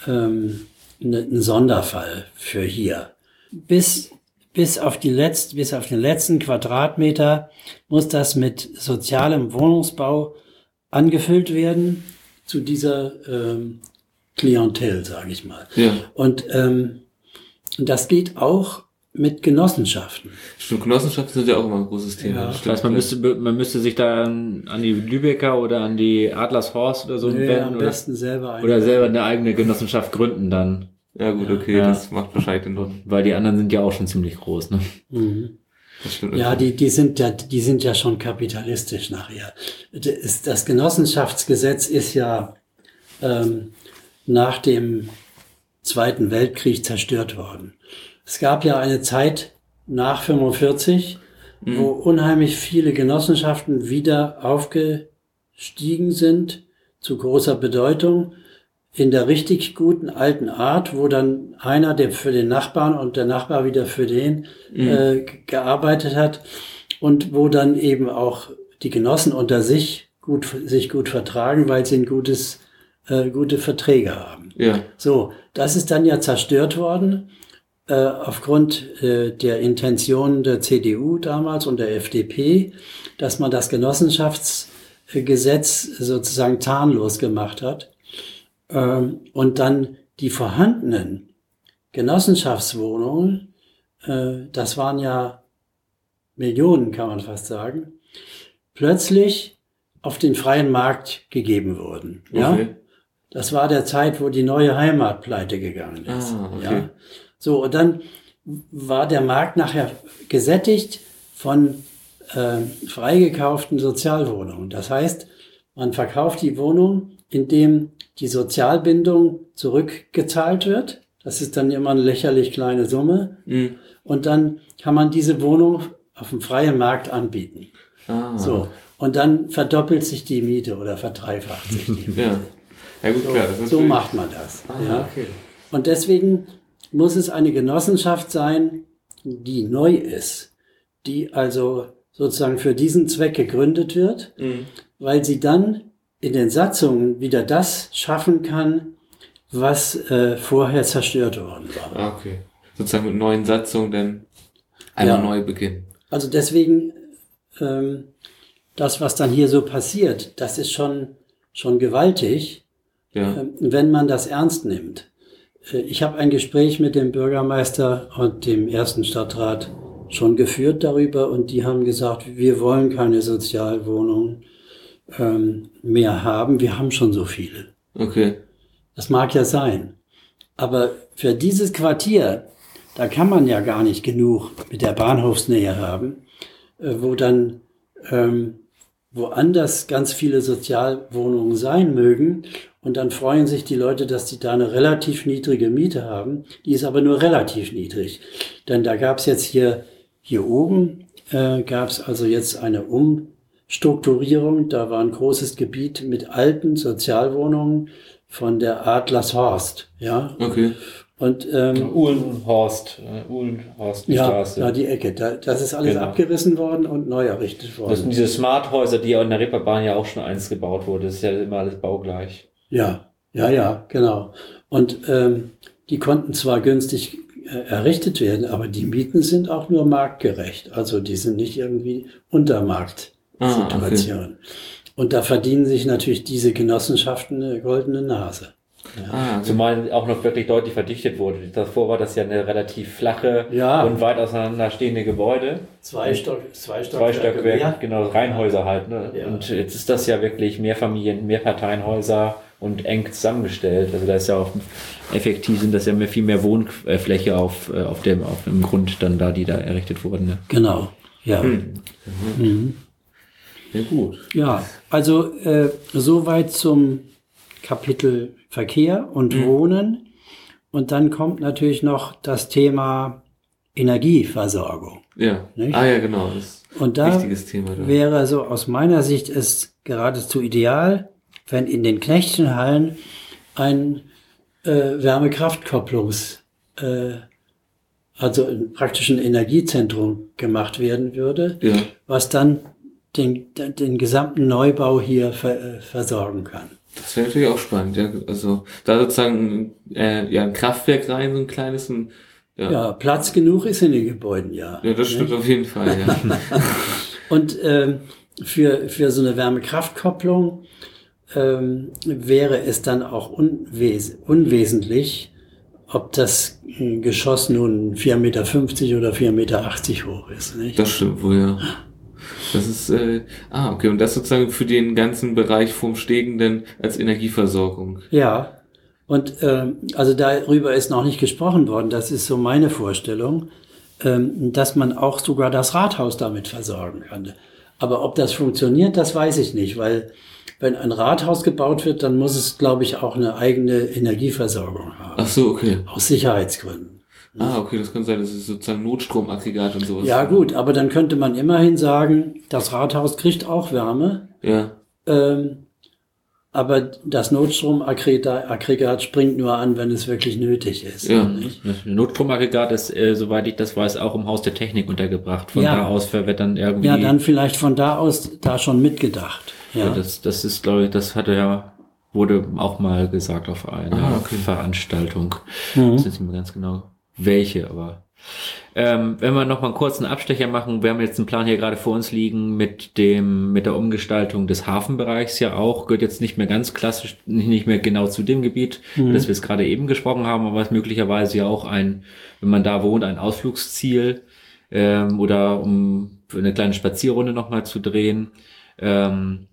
ähm, ne- ein Sonderfall für hier. Bis, bis, auf die letzt, bis auf den letzten Quadratmeter muss das mit sozialem Wohnungsbau angefüllt werden zu dieser ähm, Klientel, sage ich mal. Ja. Und ähm, das geht auch mit Genossenschaften. Stimmt, Genossenschaften sind ja auch immer ein großes Thema. Ja. Das heißt, man müsste, man müsste sich da an die Lübecker oder an die Adlershorst oder so Nee, wenden am oder, besten selber ein. oder selber eine eigene Genossenschaft gründen dann. Ja, gut, okay, Ja. das macht wahrscheinlich den Sinn. Weil die anderen sind ja auch schon ziemlich groß, ne? Mhm. Ja, die, die sind ja, die sind ja schon kapitalistisch nachher. Das, das Genossenschaftsgesetz ist ja ähm, nach dem Zweiten Weltkrieg zerstört worden. Es gab ja eine Zeit nach 45, wo unheimlich viele Genossenschaften wieder aufgestiegen sind zu großer Bedeutung in der richtig guten alten Art, wo dann einer der für den Nachbarn und der Nachbar wieder für den äh, g- gearbeitet hat und wo dann eben auch die Genossen unter sich gut sich gut vertragen, weil sie ein gutes äh, gute Verträge haben. Ja, So, das ist dann ja zerstört worden. äh, aufgrund äh, der Intention der CDU damals und der FDP, dass man das Genossenschaftsgesetz sozusagen tarnlos gemacht hat ähm, und dann die vorhandenen Genossenschaftswohnungen, äh, das waren ja Millionen, kann man fast sagen, plötzlich auf den freien Markt gegeben wurden. Ja? okay. Das war der Zeit, wo die neue Heimat pleite gegangen ist. Ah, okay. ja? So, und dann war der Markt nachher gesättigt von äh, freigekauften Sozialwohnungen. Das heißt, man verkauft die Wohnung, indem die Sozialbindung zurückgezahlt wird. Das ist dann immer eine lächerlich kleine Summe. Mhm. Und dann kann man diese Wohnung auf dem freien Markt anbieten. Ah. So. Und dann verdoppelt sich die Miete oder verdreifacht sich die Miete. Ja. Ja, gut, klar. Das ist So macht man das. Ah, ja. okay. Und deswegen muss es eine Genossenschaft sein, die neu ist, die also sozusagen für diesen Zweck gegründet wird, Mhm. weil sie dann in den Satzungen wieder das schaffen kann, was äh, vorher zerstört worden war. Ah, okay. Sozusagen mit neuen Satzungen dann einmal Ja. neu beginnen. Also deswegen, ähm, das, was dann hier so passiert, das ist schon, schon gewaltig. Ja. Ähm, wenn man das ernst nimmt. Äh, Ich habe ein Gespräch mit dem Bürgermeister und dem ersten Stadtrat schon geführt darüber und die haben gesagt, wir wollen keine Sozialwohnungen ähm, mehr haben, wir haben schon so viele. Okay. Das mag ja sein. Aber für dieses Quartier, da kann man ja gar nicht genug mit der Bahnhofsnähe haben, äh, wo dann ähm, woanders ganz viele Sozialwohnungen sein mögen. Und dann freuen sich die Leute, dass die da eine relativ niedrige Miete haben. Die ist aber nur relativ niedrig. Denn da gab es jetzt hier, hier oben, äh, gab es also jetzt eine Umstrukturierung. Da war ein großes Gebiet mit alten Sozialwohnungen von der Adlershorst. Ja, Okay. und ähm, Uhlenhorst, äh, Uhlenhorst, die ja, Straße. ja, die Ecke. Da, das ist alles Genau. abgerissen worden und neu errichtet worden. das sind diese Smart-Häuser, die in der Reeperbahn ja auch schon eins gebaut wurde. Das ist ja immer alles baugleich. Ja, ja, ja, genau. Und ähm, die konnten zwar günstig äh, errichtet werden, aber die Mieten sind auch nur marktgerecht. Also die sind nicht irgendwie Ah, Untermarktsituation. Und da verdienen sich natürlich diese Genossenschaften eine goldene Nase. Ja. Ah, Zumal auch noch wirklich deutlich verdichtet wurde. Davor war das ja eine relativ flache ja. und weit auseinanderstehende Gebäude. Zwei, Stock, zwei Stockwerke. Zwei Stockwerke, genau, Reihenhäuser halt. Ne? Ja. Und jetzt ist das ja wirklich Mehrfamilien, Mehrparteienhäuser und eng zusammengestellt. Also da ist ja auch effektiv sind das ja mehr, viel mehr Wohnfläche auf, äh, auf dem, auf dem Grund dann da, die da errichtet wurden. Ne? Genau, ja. Hm. Mhm. Ja, gut. Ja, also äh, soweit zum Kapitel Verkehr und mhm. Wohnen. Und dann kommt natürlich noch das Thema Energieversorgung. Ja. Nicht? Ah ja, genau. Das und da wäre so aus meiner Sicht es geradezu ideal, wenn in den Knechtchenhallen ein äh, Wärmekraftkopplungs, äh, also ein praktischen Energiezentrum gemacht werden würde, ja. was dann den, den gesamten Neubau hier ver, äh, versorgen kann. Das wäre natürlich auch spannend, ja. Also da sozusagen äh, ja, ein Kraftwerk rein, so ein kleines, ein, ja. ja, Platz genug ist in den Gebäuden, ja. Ja, das stimmt nicht? auf jeden Fall, ja. (laughs) Und ähm, für, für so eine Wärmekraftkopplung ähm, wäre es dann auch unwes unwesentlich, ob das Geschoss nun 4,50 Meter oder 4,80 Meter hoch ist. Nicht? Das stimmt wohl, ja. Das ist, äh, ah, okay, und das sozusagen für den ganzen Bereich vom Stegenden als Energieversorgung. Ja, und ähm, also darüber ist noch nicht gesprochen worden, das ist so meine Vorstellung, ähm, dass man auch sogar das Rathaus damit versorgen kann. Aber ob das funktioniert, das weiß ich nicht, weil wenn ein Rathaus gebaut wird, dann muss es, glaube ich, auch eine eigene Energieversorgung haben. Ach so, okay. Aus Sicherheitsgründen. Ah, okay, das kann sein, das ist sozusagen Notstromaggregat und sowas. Ja, gut, aber dann könnte man immerhin sagen, das Rathaus kriegt auch Wärme. Ja. Ähm, aber das Notstromaggregat springt nur an, wenn es wirklich nötig ist. Ja. Nicht? Das Notstromaggregat ist, äh, soweit ich das weiß, auch im Haus der Technik untergebracht. Von ja. da aus wird dann irgendwie. Ja, dann vielleicht von da aus da schon mitgedacht. Ja, ja das, das ist, glaube ich, das hatte ja wurde auch mal gesagt auf einer ah, okay. Veranstaltung. Mhm. Das ist nicht mehr ganz genau welche, aber ähm, wenn wir noch mal einen kurzen Abstecher machen, wir haben jetzt einen Plan hier gerade vor uns liegen mit dem mit der Umgestaltung des Hafenbereichs ja auch gehört jetzt nicht mehr ganz klassisch nicht mehr genau zu dem Gebiet, mhm. das wir es gerade eben gesprochen haben, aber ist möglicherweise ja auch ein, wenn man da wohnt, ein Ausflugsziel ähm, oder um eine kleine Spazierrunde noch mal zu drehen. Ähm,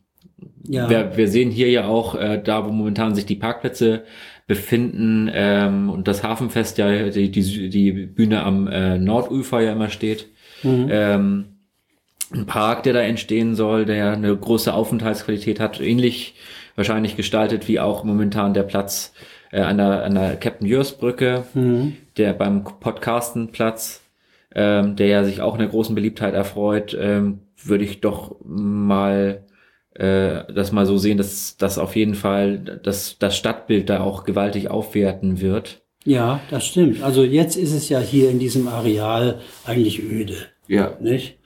ja. wir, wir sehen hier ja auch äh, da, wo momentan sich die Parkplätze befinden ähm, und das Hafenfest ja die, die, die Bühne am äh, Nordufer ja immer steht. Mhm. Ähm, ein Park, der da entstehen soll, der eine große Aufenthaltsqualität hat, ähnlich wahrscheinlich gestaltet wie auch momentan der Platz äh, an, der, an der Captain Jörs Brücke, mhm. der beim Podcastenplatz, ähm, der ja sich auch einer großen Beliebtheit erfreut, ähm, würde ich doch mal äh, das mal so sehen, dass das auf jeden Fall das, das Stadtbild da auch gewaltig aufwerten wird. Ja, das stimmt. Also jetzt ist es ja hier in diesem Areal eigentlich öde. Ja. Nicht?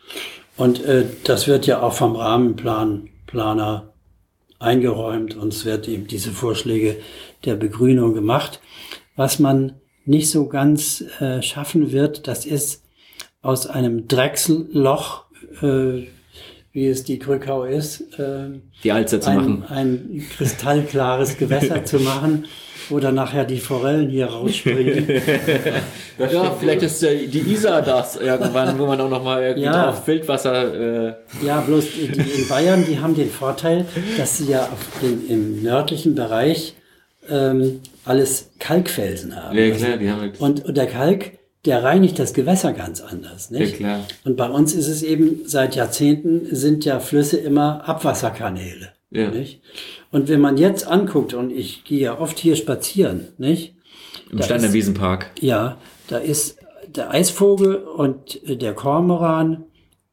Und äh, das wird ja auch vom Rahmenplaner eingeräumt und es wird eben diese Vorschläge der Begrünung gemacht. Was man nicht so ganz äh, schaffen wird, das ist aus einem Drechselloch äh, wie es die Krückau ist, äh, die Alster zu ein, machen. Ein kristallklares Gewässer (laughs) zu machen, wo dann nachher die Forellen hier rausspringen. (laughs) ja, vielleicht ist äh, die Isar das irgendwann, wo man auch nochmal irgendwie ja. auf Wildwasser. Äh ja, bloß die in Bayern, die haben den Vorteil, dass sie ja auf den, im nördlichen Bereich ähm, alles Kalkfelsen haben. Ja, klar, die haben und, und der Kalk der reinigt das Gewässer ganz anders. Nicht? Ja, klar. Und bei uns ist es eben, seit Jahrzehnten sind ja Flüsse immer Abwasserkanäle. Ja. Nicht? Und wenn man jetzt anguckt, und ich gehe ja oft hier spazieren, nicht? Im Steiner Wiesenpark. Ja, da ist der Eisvogel und der Kormoran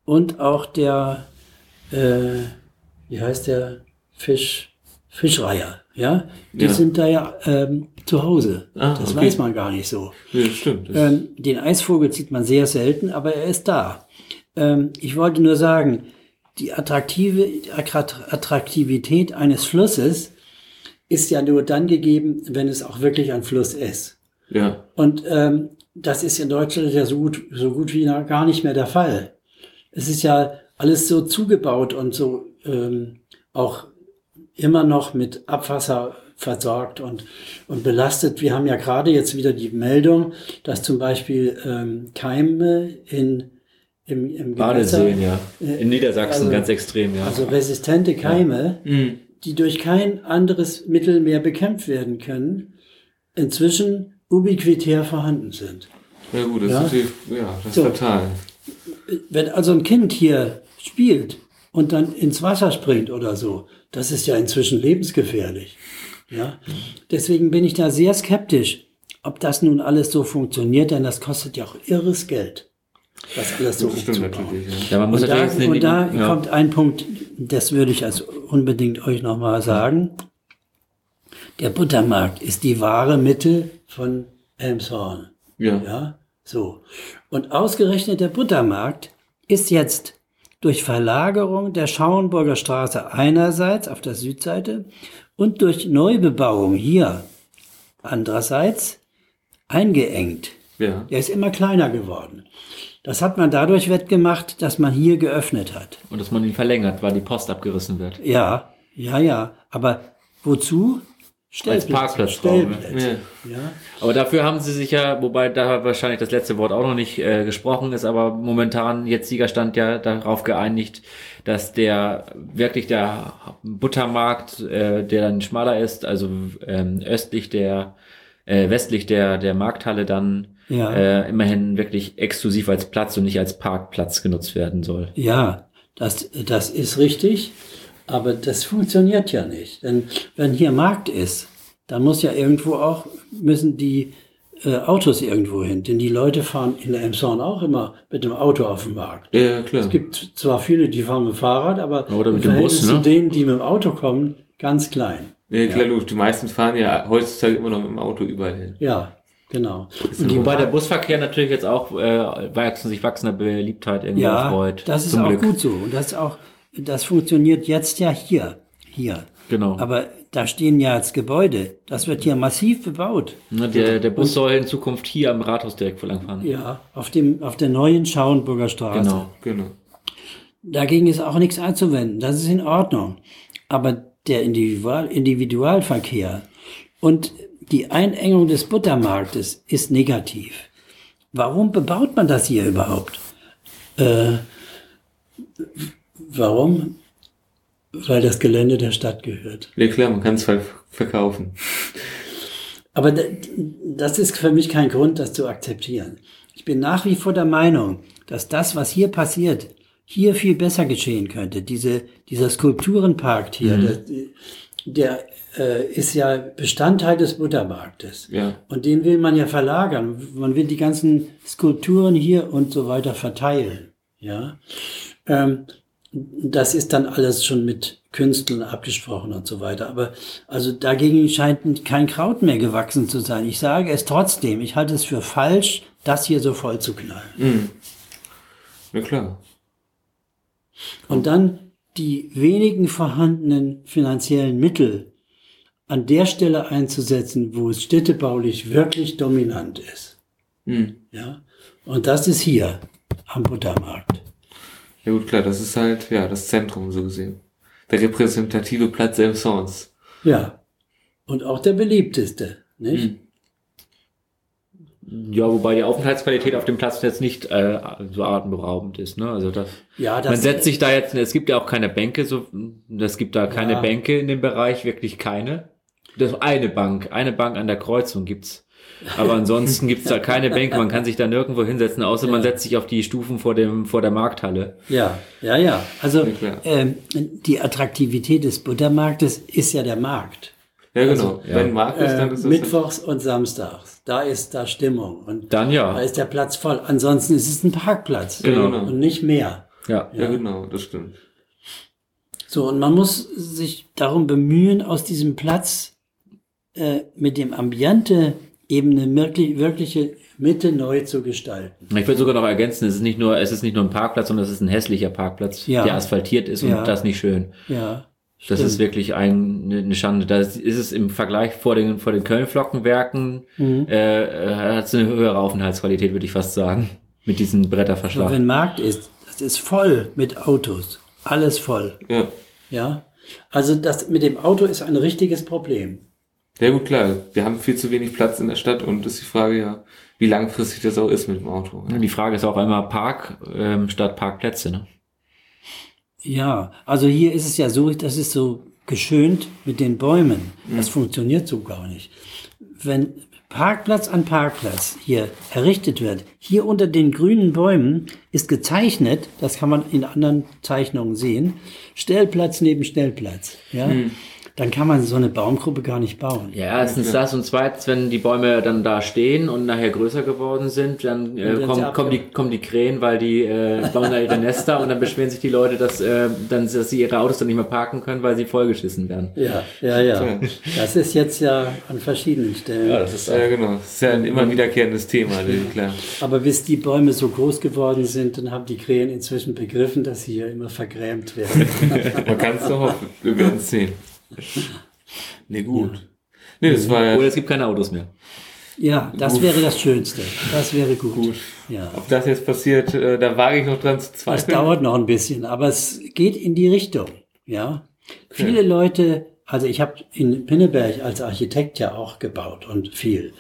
und auch der, äh, wie heißt der Fisch, Fischreiher, ja? Die ja. sind da ja ähm, zu Hause. Ah, das okay. weiß man gar nicht so. Ja, stimmt. Ähm, den Eisvogel sieht man sehr selten, aber er ist da. Ähm, ich wollte nur sagen, die attraktive Attraktivität eines Flusses ist ja nur dann gegeben, wenn es auch wirklich ein Fluss ist. Ja. Und ähm, das ist in Deutschland ja so gut, so gut wie gar nicht mehr der Fall. Es ist ja alles so zugebaut und so ähm, auch immer noch mit Abwasser versorgt und, und belastet. Wir haben ja gerade jetzt wieder die Meldung, dass zum Beispiel ähm, Keime in im, im Badeseen, ja. Äh, In Niedersachsen also- ganz extrem, ja. also resistente Keime, Mhm. die durch kein anderes Mittel mehr bekämpft werden können, inzwischen ubiquitär vorhanden sind. Ja gut, das Ja. ist natürlich, ja, das ist So. fatal. Wenn also ein Kind hier spielt und dann ins Wasser springt oder so, das ist ja inzwischen lebensgefährlich. Ja, deswegen bin ich da sehr skeptisch, ob das nun alles so funktioniert, denn das kostet ja auch irres Geld, das alles so Das umzubauen. Ja. ja, man muss Und da, und da ja. kommt ein Punkt, das würde ich also unbedingt euch nochmal sagen. Der Buttermarkt ist die wahre Mitte von Elmshorn. Ja. Ja, so. Und ausgerechnet der Buttermarkt ist jetzt durch Verlagerung der Schauenburger Straße einerseits auf der Südseite und durch Neubebauung hier andererseits eingeengt. ja. Der ist immer kleiner geworden. Das hat man dadurch wettgemacht, dass man hier geöffnet hat. Und dass man ihn verlängert, weil die Post abgerissen wird. Ja, ja, ja. Aber wozu? Als Parkplatzraum, ne? Stellplätze. Ja. Ja. Aber dafür haben sie sich ja, wobei da wahrscheinlich das letzte Wort auch noch nicht äh, gesprochen ist, aber momentan jetzt Siegerstand ja darauf geeinigt, dass der wirklich der Buttermarkt, äh, der dann schmaler ist, also ähm, östlich der, äh, westlich der der Markthalle dann Ja. äh, immerhin wirklich exklusiv als Platz und nicht als Parkplatz genutzt werden soll. Ja, das, das ist richtig, aber das funktioniert ja nicht. Denn wenn hier Markt ist, dann muss ja irgendwo auch, müssen die äh, Autos irgendwo hin. Denn die Leute fahren in der Emshorn auch immer mit dem Auto auf den Markt. Ja, klar. Es gibt zwar viele, die fahren mit dem Fahrrad, aber Oder mit dem Bus, ne? zu denen, die mit dem Auto kommen, ganz klein. ja, klar, logisch. Die meisten fahren ja heutzutage immer noch mit dem Auto überall hin. Ja, genau. Und die Wobei der Busverkehr natürlich jetzt auch äh, wachsen, sich wachsender Beliebtheit irgendwie Ja, erfreut. das ist auch Glück. gut so. Und das ist auch, das funktioniert jetzt ja hier, hier. Genau. Aber da stehen ja jetzt Gebäude. Das wird hier massiv bebaut. Ne, der, der Bus soll in Zukunft hier am Rathaus direkt verlangfahren. Ja, auf dem, auf der neuen Schauenburger Straße. Genau. Genau. Dagegen ist auch nichts einzuwenden. Das ist in Ordnung. Aber der Individual, Individualverkehr und die Einengung des Buttermarktes ist negativ. Warum bebaut man das hier überhaupt? Äh, warum? Weil das Gelände der Stadt gehört. Ja, klar, man kann es verkaufen. Aber das ist für mich kein Grund, das zu akzeptieren. Ich bin nach wie vor der Meinung, dass das, was hier passiert, hier viel besser geschehen könnte. Diese, dieser Skulpturenpark hier, der, der äh, ist ja Bestandteil des Buttermarktes. Ja. Und den will man ja verlagern. Man will die ganzen Skulpturen hier und so weiter verteilen. Ja. Ähm, das ist dann alles schon mit Künstlern abgesprochen und so weiter. Aber also dagegen scheint kein Kraut mehr gewachsen zu sein. Ich sage es trotzdem. Ich halte es für falsch, das hier so voll zu knallen. Mhm. Ja, klar. Und dann die wenigen vorhandenen finanziellen Mittel an der Stelle einzusetzen, wo es städtebaulich wirklich dominant ist. Mhm. Ja. Und das ist hier am Buttermarkt. Ja gut, klar, das ist halt, ja, das Zentrum so gesehen. Der repräsentative Platz Elmshorns. Ja. Und auch der beliebteste, nicht? Mhm. Ja, wobei die Aufenthaltsqualität auf dem Platz jetzt nicht äh, so atemberaubend ist. Ne? Also das, Ja, das man setzt sich da jetzt, es gibt ja auch keine Bänke, so, es gibt da keine Ja. Bänke in dem Bereich, wirklich keine. Das eine Bank, eine Bank an der Kreuzung gibt's. Aber ansonsten gibt's da keine Bänke, man kann sich da nirgendwo hinsetzen, außer man setzt sich auf die Stufen vor dem vor der Markthalle. Ja, ja, ja. Also Ja, ähm, die Attraktivität des Buttermarktes ist ja der Markt. Ja, genau. ja. Wenn Markt ist, Äh, dann ist das. Mittwochs und Samstags. Da ist da Stimmung. Und Dann ja. da ist der Platz voll. Ansonsten ist es ein Parkplatz. Ja, Genau. genau. Und nicht mehr. Ja. Ja, genau, das stimmt. So, und man muss sich darum bemühen, aus diesem Platz äh, mit dem Ambiente eben eine wirklich, wirkliche Mitte neu zu gestalten. Ich würde sogar noch ergänzen, es ist nicht nur, es ist nicht nur ein Parkplatz, sondern es ist ein hässlicher Parkplatz, Ja. der asphaltiert ist Ja. und das nicht schön. Ja. Das stimmt. ist wirklich ein, eine Schande. Da ist es im Vergleich vor den, vor den Köln-Flockenwerken, Mhm. äh, äh, hat es eine höhere Aufenthaltsqualität, würde ich fast sagen. Mit diesem So, Bretterverschlag. wenn Markt ist, das ist voll mit Autos. Alles voll. Ja. Ja. Also das mit dem Auto ist ein richtiges Problem. Ja gut, klar. Wir haben viel zu wenig Platz in der Stadt und ist die Frage ja, wie langfristig das auch ist mit dem Auto. Die Frage ist auch einmal Park ähm, statt Parkplätze. Ne? Ja, also hier ist es ja so, das ist so geschönt mit den Bäumen. Das funktioniert so gar nicht. Wenn Parkplatz an Parkplatz hier errichtet wird, hier unter den grünen Bäumen ist gezeichnet, das kann man in anderen Zeichnungen sehen, Stellplatz neben Stellplatz. Ja? Dann kann man so eine Baumgruppe gar nicht bauen. Ja, erstens das und zweitens, wenn die Bäume dann da stehen und nachher größer geworden sind, dann äh, sie kommen, kommen, die, kommen die Krähen, weil die äh, bauen da ihre Nester und dann beschweren sich die Leute, dass, äh, dann, dass sie ihre Autos dann nicht mehr parken können, weil sie vollgeschissen werden. Ja, ja, ja. Das ist jetzt ja an verschiedenen Stellen. das ist Ja, genau. Das ist ja ein immer wiederkehrendes Thema, klar. Aber bis die Bäume so groß geworden sind, dann haben die Krähen inzwischen begriffen, dass sie hier immer vergrämt werden. (laughs) Man kann es doch hoffen. Wir werden es sehen. (laughs) Nee, gut. Nee, das war ja, Oder es gibt keine Autos mehr. Ja, das wäre das Schönste. Das wäre gut. Ja. ob das jetzt passiert, äh, da wage ich noch dran zu Das zweifeln. dauert noch ein bisschen, aber es geht in die Richtung. Ja. Viele Leute, also ich habe in Pinneberg als Architekt ja auch gebaut und viel.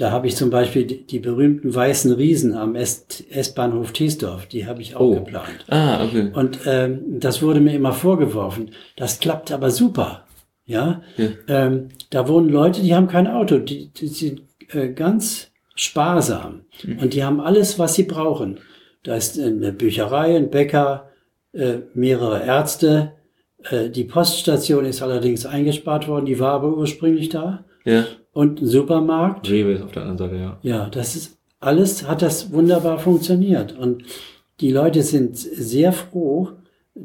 Da habe ich zum Beispiel die, die berühmten weißen Riesen am S-Bahnhof Thiesdorf, die habe ich auch Oh. geplant. Ah, okay. Und ähm, das wurde mir immer vorgeworfen. Das klappt aber super. Ja, Ja. Ähm, da wohnen Leute, die haben kein Auto, die, die sind äh, ganz sparsam und die haben alles, was sie brauchen. Da ist eine Bücherei, ein Bäcker, äh, mehrere Ärzte. Äh, die Poststation ist allerdings eingespart worden, die war aber ursprünglich da. Ja. Und ein Supermarkt. Rewe ist auf der anderen Seite, ja. Ja, das ist alles hat das wunderbar funktioniert und die Leute sind sehr froh,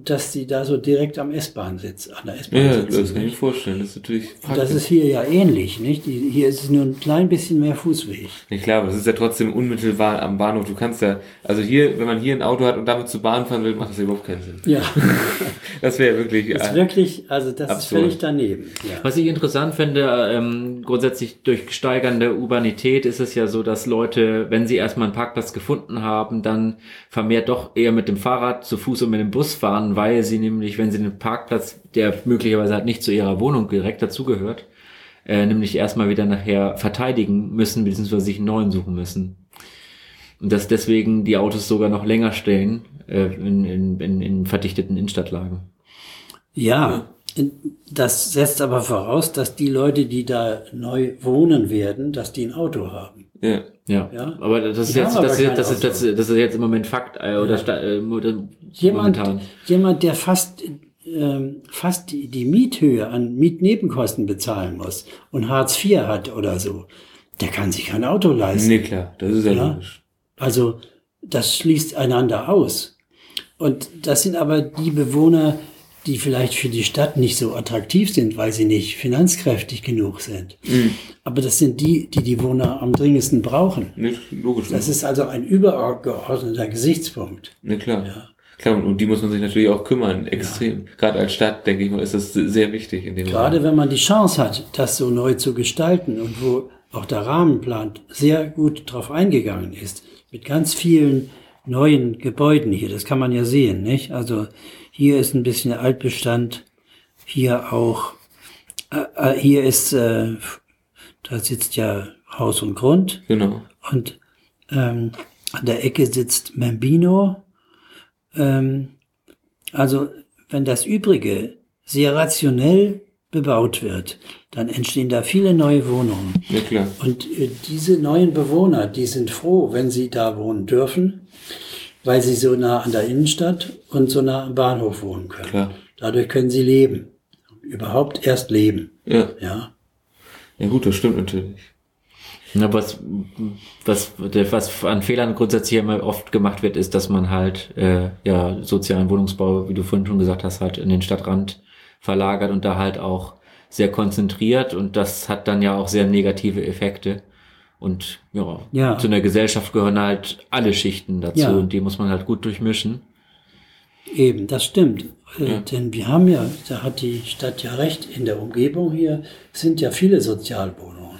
dass sie da so direkt am S-Bahn sitzen, an der S-Bahn Ja, sitzen. das kann ich mir vorstellen. Das ist natürlich Und praktisch. das ist hier ja ähnlich, nicht? Die, hier ist es nur ein klein bisschen mehr Fußweg. Ja, klar, aber es ist ja trotzdem unmittelbar am Bahnhof. Du kannst ja, also hier, wenn man hier ein Auto hat und damit zur Bahn fahren will, macht das ja überhaupt keinen Sinn. Ja, (laughs) Das wäre wirklich, ist äh, wirklich, also das Absurd. ist völlig daneben. Ja. Was ich interessant finde, ähm, grundsätzlich durch steigernde Urbanität ist es ja so, dass Leute, wenn sie erstmal einen Parkplatz gefunden haben, dann vermehrt doch eher mit dem Fahrrad, zu Fuß und mit dem Bus fahren, weil sie nämlich, wenn sie den Parkplatz, der möglicherweise halt nicht zu ihrer Wohnung direkt dazugehört, äh, nämlich erstmal wieder nachher verteidigen müssen, beziehungsweise sich einen neuen suchen müssen. Und dass deswegen die Autos sogar noch länger stehen äh, in, in, in, in verdichteten Innenstadtlagen. ja, das setzt aber voraus, dass die Leute, die da neu wohnen werden, dass die ein Auto haben. ja. Ja, Ja. aber das ist jetzt, das ist, das ist, das ist, das ist jetzt im Moment Fakt äh, oder, sta- äh, Jemand, momentan. jemand der fast, ähm, fast die, die Miethöhe an Mietnebenkosten bezahlen muss und Hartz IV hat oder so, der kann sich kein Auto leisten. Nee, klar, das ist ja, Ja. logisch. Also das schließt einander aus. Und das sind aber die Bewohner, die vielleicht für die Stadt nicht so attraktiv sind, weil sie nicht finanzkräftig genug sind. Aber das sind die, die die Wohner am dringendsten brauchen. Nee, logisch. Das ist also ein übergeordneter Gesichtspunkt. nee, klar. Ja. Klar, und um die muss man sich natürlich auch kümmern, extrem. Gerade als Stadt, denke ich mal, ist das sehr wichtig in dem Gerade wenn man die Chance hat, das so neu zu gestalten und wo auch der Rahmenplan sehr gut drauf eingegangen ist, mit ganz vielen neuen Gebäuden hier, das kann man ja sehen, nicht? Also hier ist ein bisschen Altbestand, hier auch, äh, äh, hier ist, äh, da sitzt ja Haus und Grund Genau. und ähm, an der Ecke sitzt Membino. Ähm, also wenn das Übrige sehr rationell bebaut wird, dann entstehen da viele neue Wohnungen. Ja, klar. Und äh, diese neuen Bewohner, die sind froh, wenn sie da wohnen dürfen, weil sie so nah an der Innenstadt und so nah am Bahnhof wohnen können. Klar. Dadurch können sie leben. Überhaupt erst leben. Ja. Ja. Ja, gut, das stimmt natürlich. Na, was, was, was an Fehlern grundsätzlich immer oft gemacht wird, ist, dass man halt äh, ja sozialen Wohnungsbau, wie du vorhin schon gesagt hast, halt in den Stadtrand verlagert und da halt auch sehr konzentriert und das hat dann ja auch sehr negative Effekte. Und ja, Ja. zu einer Gesellschaft gehören halt alle Schichten dazu Ja. und die muss man halt gut durchmischen. Eben, das stimmt. Äh, Denn wir haben ja, da hat die Stadt ja recht, in der Umgebung hier sind ja viele Sozialwohnungen.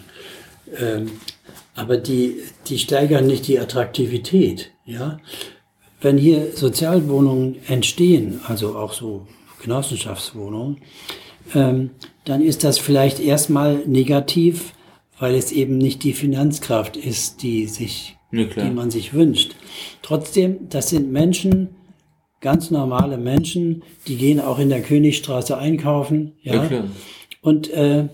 Ähm, aber die, die steigern nicht die Attraktivität. Ja? Wenn hier Sozialwohnungen entstehen, also auch so Genossenschaftswohnungen, ähm, dann ist das vielleicht erstmal negativ, weil es eben nicht die Finanzkraft ist, die sich, Ja, die man sich wünscht. Trotzdem, das sind Menschen, ganz normale Menschen, die gehen auch in der Königstraße einkaufen, ja, Ja, und äh,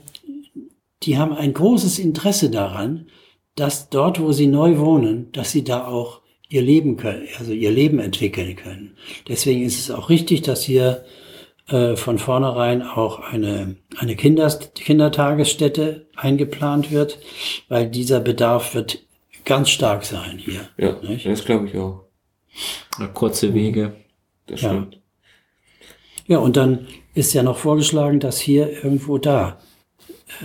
die haben ein großes Interesse daran, dass dort, wo sie neu wohnen, dass sie da auch ihr Leben können, also ihr Leben entwickeln können. Deswegen ist es auch richtig, dass hier äh, von vornherein auch eine, eine Kindertagesstätte eingeplant wird, weil dieser Bedarf wird ganz stark sein hier. Ja, Nicht? das glaube ich auch. Kurze Wege. Das Ja. stimmt. Ja, und dann ist ja noch vorgeschlagen, dass hier irgendwo da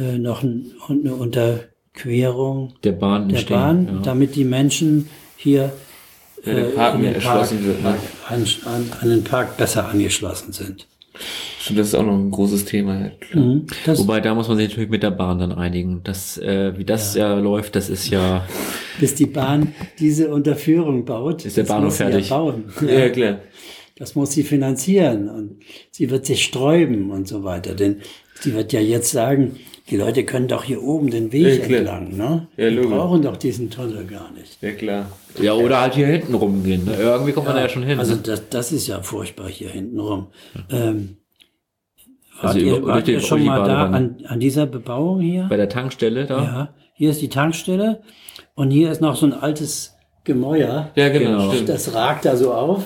äh, noch ein, eine Unterquerung Der Bahn der entstehen, Bahn, ja. damit die Menschen hier Ja, der äh, Park in mehr den Park erschlossen wird. Ne? an, an, an den Park besser angeschlossen sind. Stimmt, das ist auch noch ein großes Thema. Ja. Mhm. Wobei, da muss man sich natürlich mit der Bahn dann einigen. Das, äh, wie das ja. läuft, das ist ja, (laughs) bis die Bahn diese Unterführung baut, Ist der Bahnhof muss sie fertig? Ja bauen. (laughs) Ja, klar. Das muss sie finanzieren und sie wird sich sträuben und so weiter. Denn sie wird ja jetzt sagen, die Leute können doch hier oben den Weg Ja, entlang. Ne? Ja, Die brauchen doch diesen Tunnel gar nicht. Ja, klar. ja, oder halt hier hinten rumgehen. Ne? Irgendwie kommt man da ja schon hin. Also ne? das, das ist ja furchtbar hier hinten rum. Ähm, wart Also ihr, über- wart ihr schon mal da an, an dieser Bebauung hier? Bei der Tankstelle da. Ja, hier ist die Tankstelle und hier ist noch so ein altes Gemäuer. Ja, genau, stimmt. Das ragt da so auf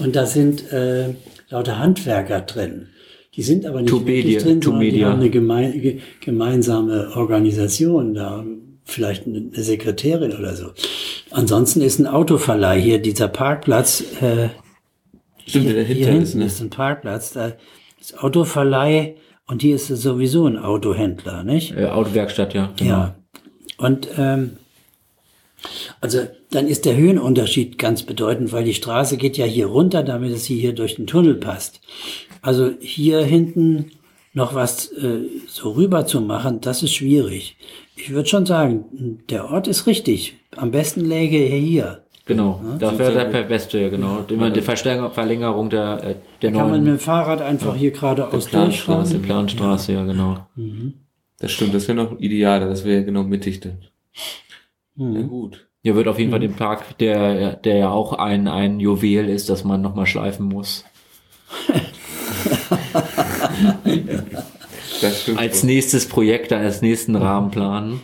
und da sind äh, lauter Handwerker drin. Die sind aber nicht media- drin, sondern die haben eine geme ge gemeinsame Organisation da. Vielleicht eine Sekretärin oder so. Ansonsten ist ein Autoverleih hier, dieser Parkplatz. Äh, Stimmt, der hier hinten ist, ne? ist ein Parkplatz, da ist Autoverleih und hier ist sowieso ein Autohändler, nicht? Äh, Autowerkstatt, ja. Genau. Ja. Und ähm, also dann ist der Höhenunterschied ganz bedeutend, weil die Straße geht ja hier runter, damit es hier durch den Tunnel passt. Also hier hinten noch was äh, so rüber zu machen, das ist schwierig. Ich würde schon sagen, der Ort ist richtig. Am besten läge er hier. Genau. Das wäre Sozusagen- der beste, ja, genau. Immer die Verstärker- Verlängerung der, äh, der Kann man mit neuen dem Fahrrad einfach hier geradeaus durchfahren. Planstraße, ja, genau. Das stimmt, das wäre noch idealer. Das wäre genau mittig dann. Ja, Mhm. gut. Ja, wird auf jeden Fall den Park, der, der ja auch ein, ein Juwel ist, das man nochmal schleifen muss. Das stimmt. Als nächstes Projekt, als nächsten Rahmenplan.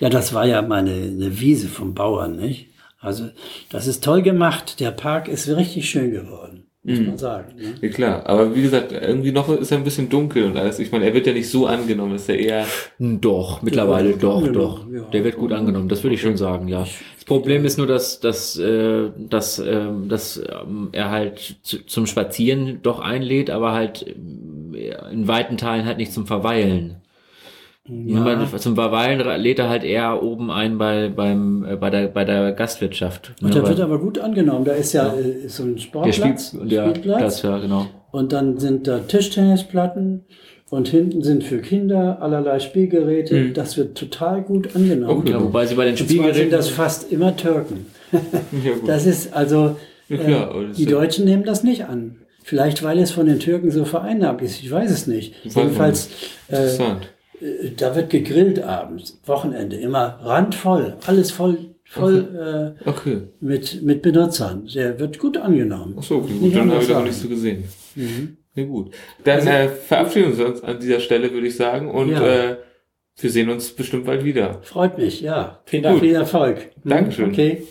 Ja, das war ja mal eine, eine Wiese vom Bauern, nicht? Also, das ist toll gemacht. Der Park ist richtig schön geworden, muss man sagen. Ne? Ja, klar. Aber wie gesagt, irgendwie noch ist er ein bisschen dunkel und alles. Ich meine, er wird ja nicht so angenommen. Ist ja eher, Doch, mittlerweile doch, doch. ja. Der wird gut angenommen, das würde ich schon sagen, ja. Das Problem ist nur, dass, dass, äh, dass, ähm, dass ähm, er halt zu, zum Spazieren doch einlädt, aber halt ähm, in weiten Teilen halt nicht zum Verweilen. Nur bei- Zum Verweilen lädt er halt eher oben ein bei, beim, äh, bei, der, bei der Gastwirtschaft. Und Ne, der weil- wird aber gut angenommen. Da ist ja, äh, ist so ein der Sportplatz, Spiel, der, Spielplatz. das, ja, genau. Und dann sind da Tischtennisplatten und hinten sind für Kinder allerlei Spielgeräte. Das wird total gut angenommen. Okay. Ja, wobei sie bei den Und zwar sind Spielgeräten, das fast immer Türken. (laughs) ja. Das ist also, Ja, äh, die ja- Deutschen nehmen das nicht an. Vielleicht, weil es von den Türken so vereinnahmt ist. Ich weiß es nicht. Jedenfalls, äh, Interessant. Äh, da wird gegrillt abends, Wochenende, immer randvoll, alles voll, voll Okay. äh, mit, mit Benutzern. Der wird gut angenommen. Ach so, okay, gut. Dann habe ich das noch sagen. nicht so gesehen. Ja, gut. Dann äh, verabschieden wir uns an dieser Stelle, würde ich sagen. Und Ja. äh, wir sehen uns bestimmt bald wieder. Freut mich, ja. Vielen Dank. Viel Erfolg. Mhm, Dankeschön. Okay.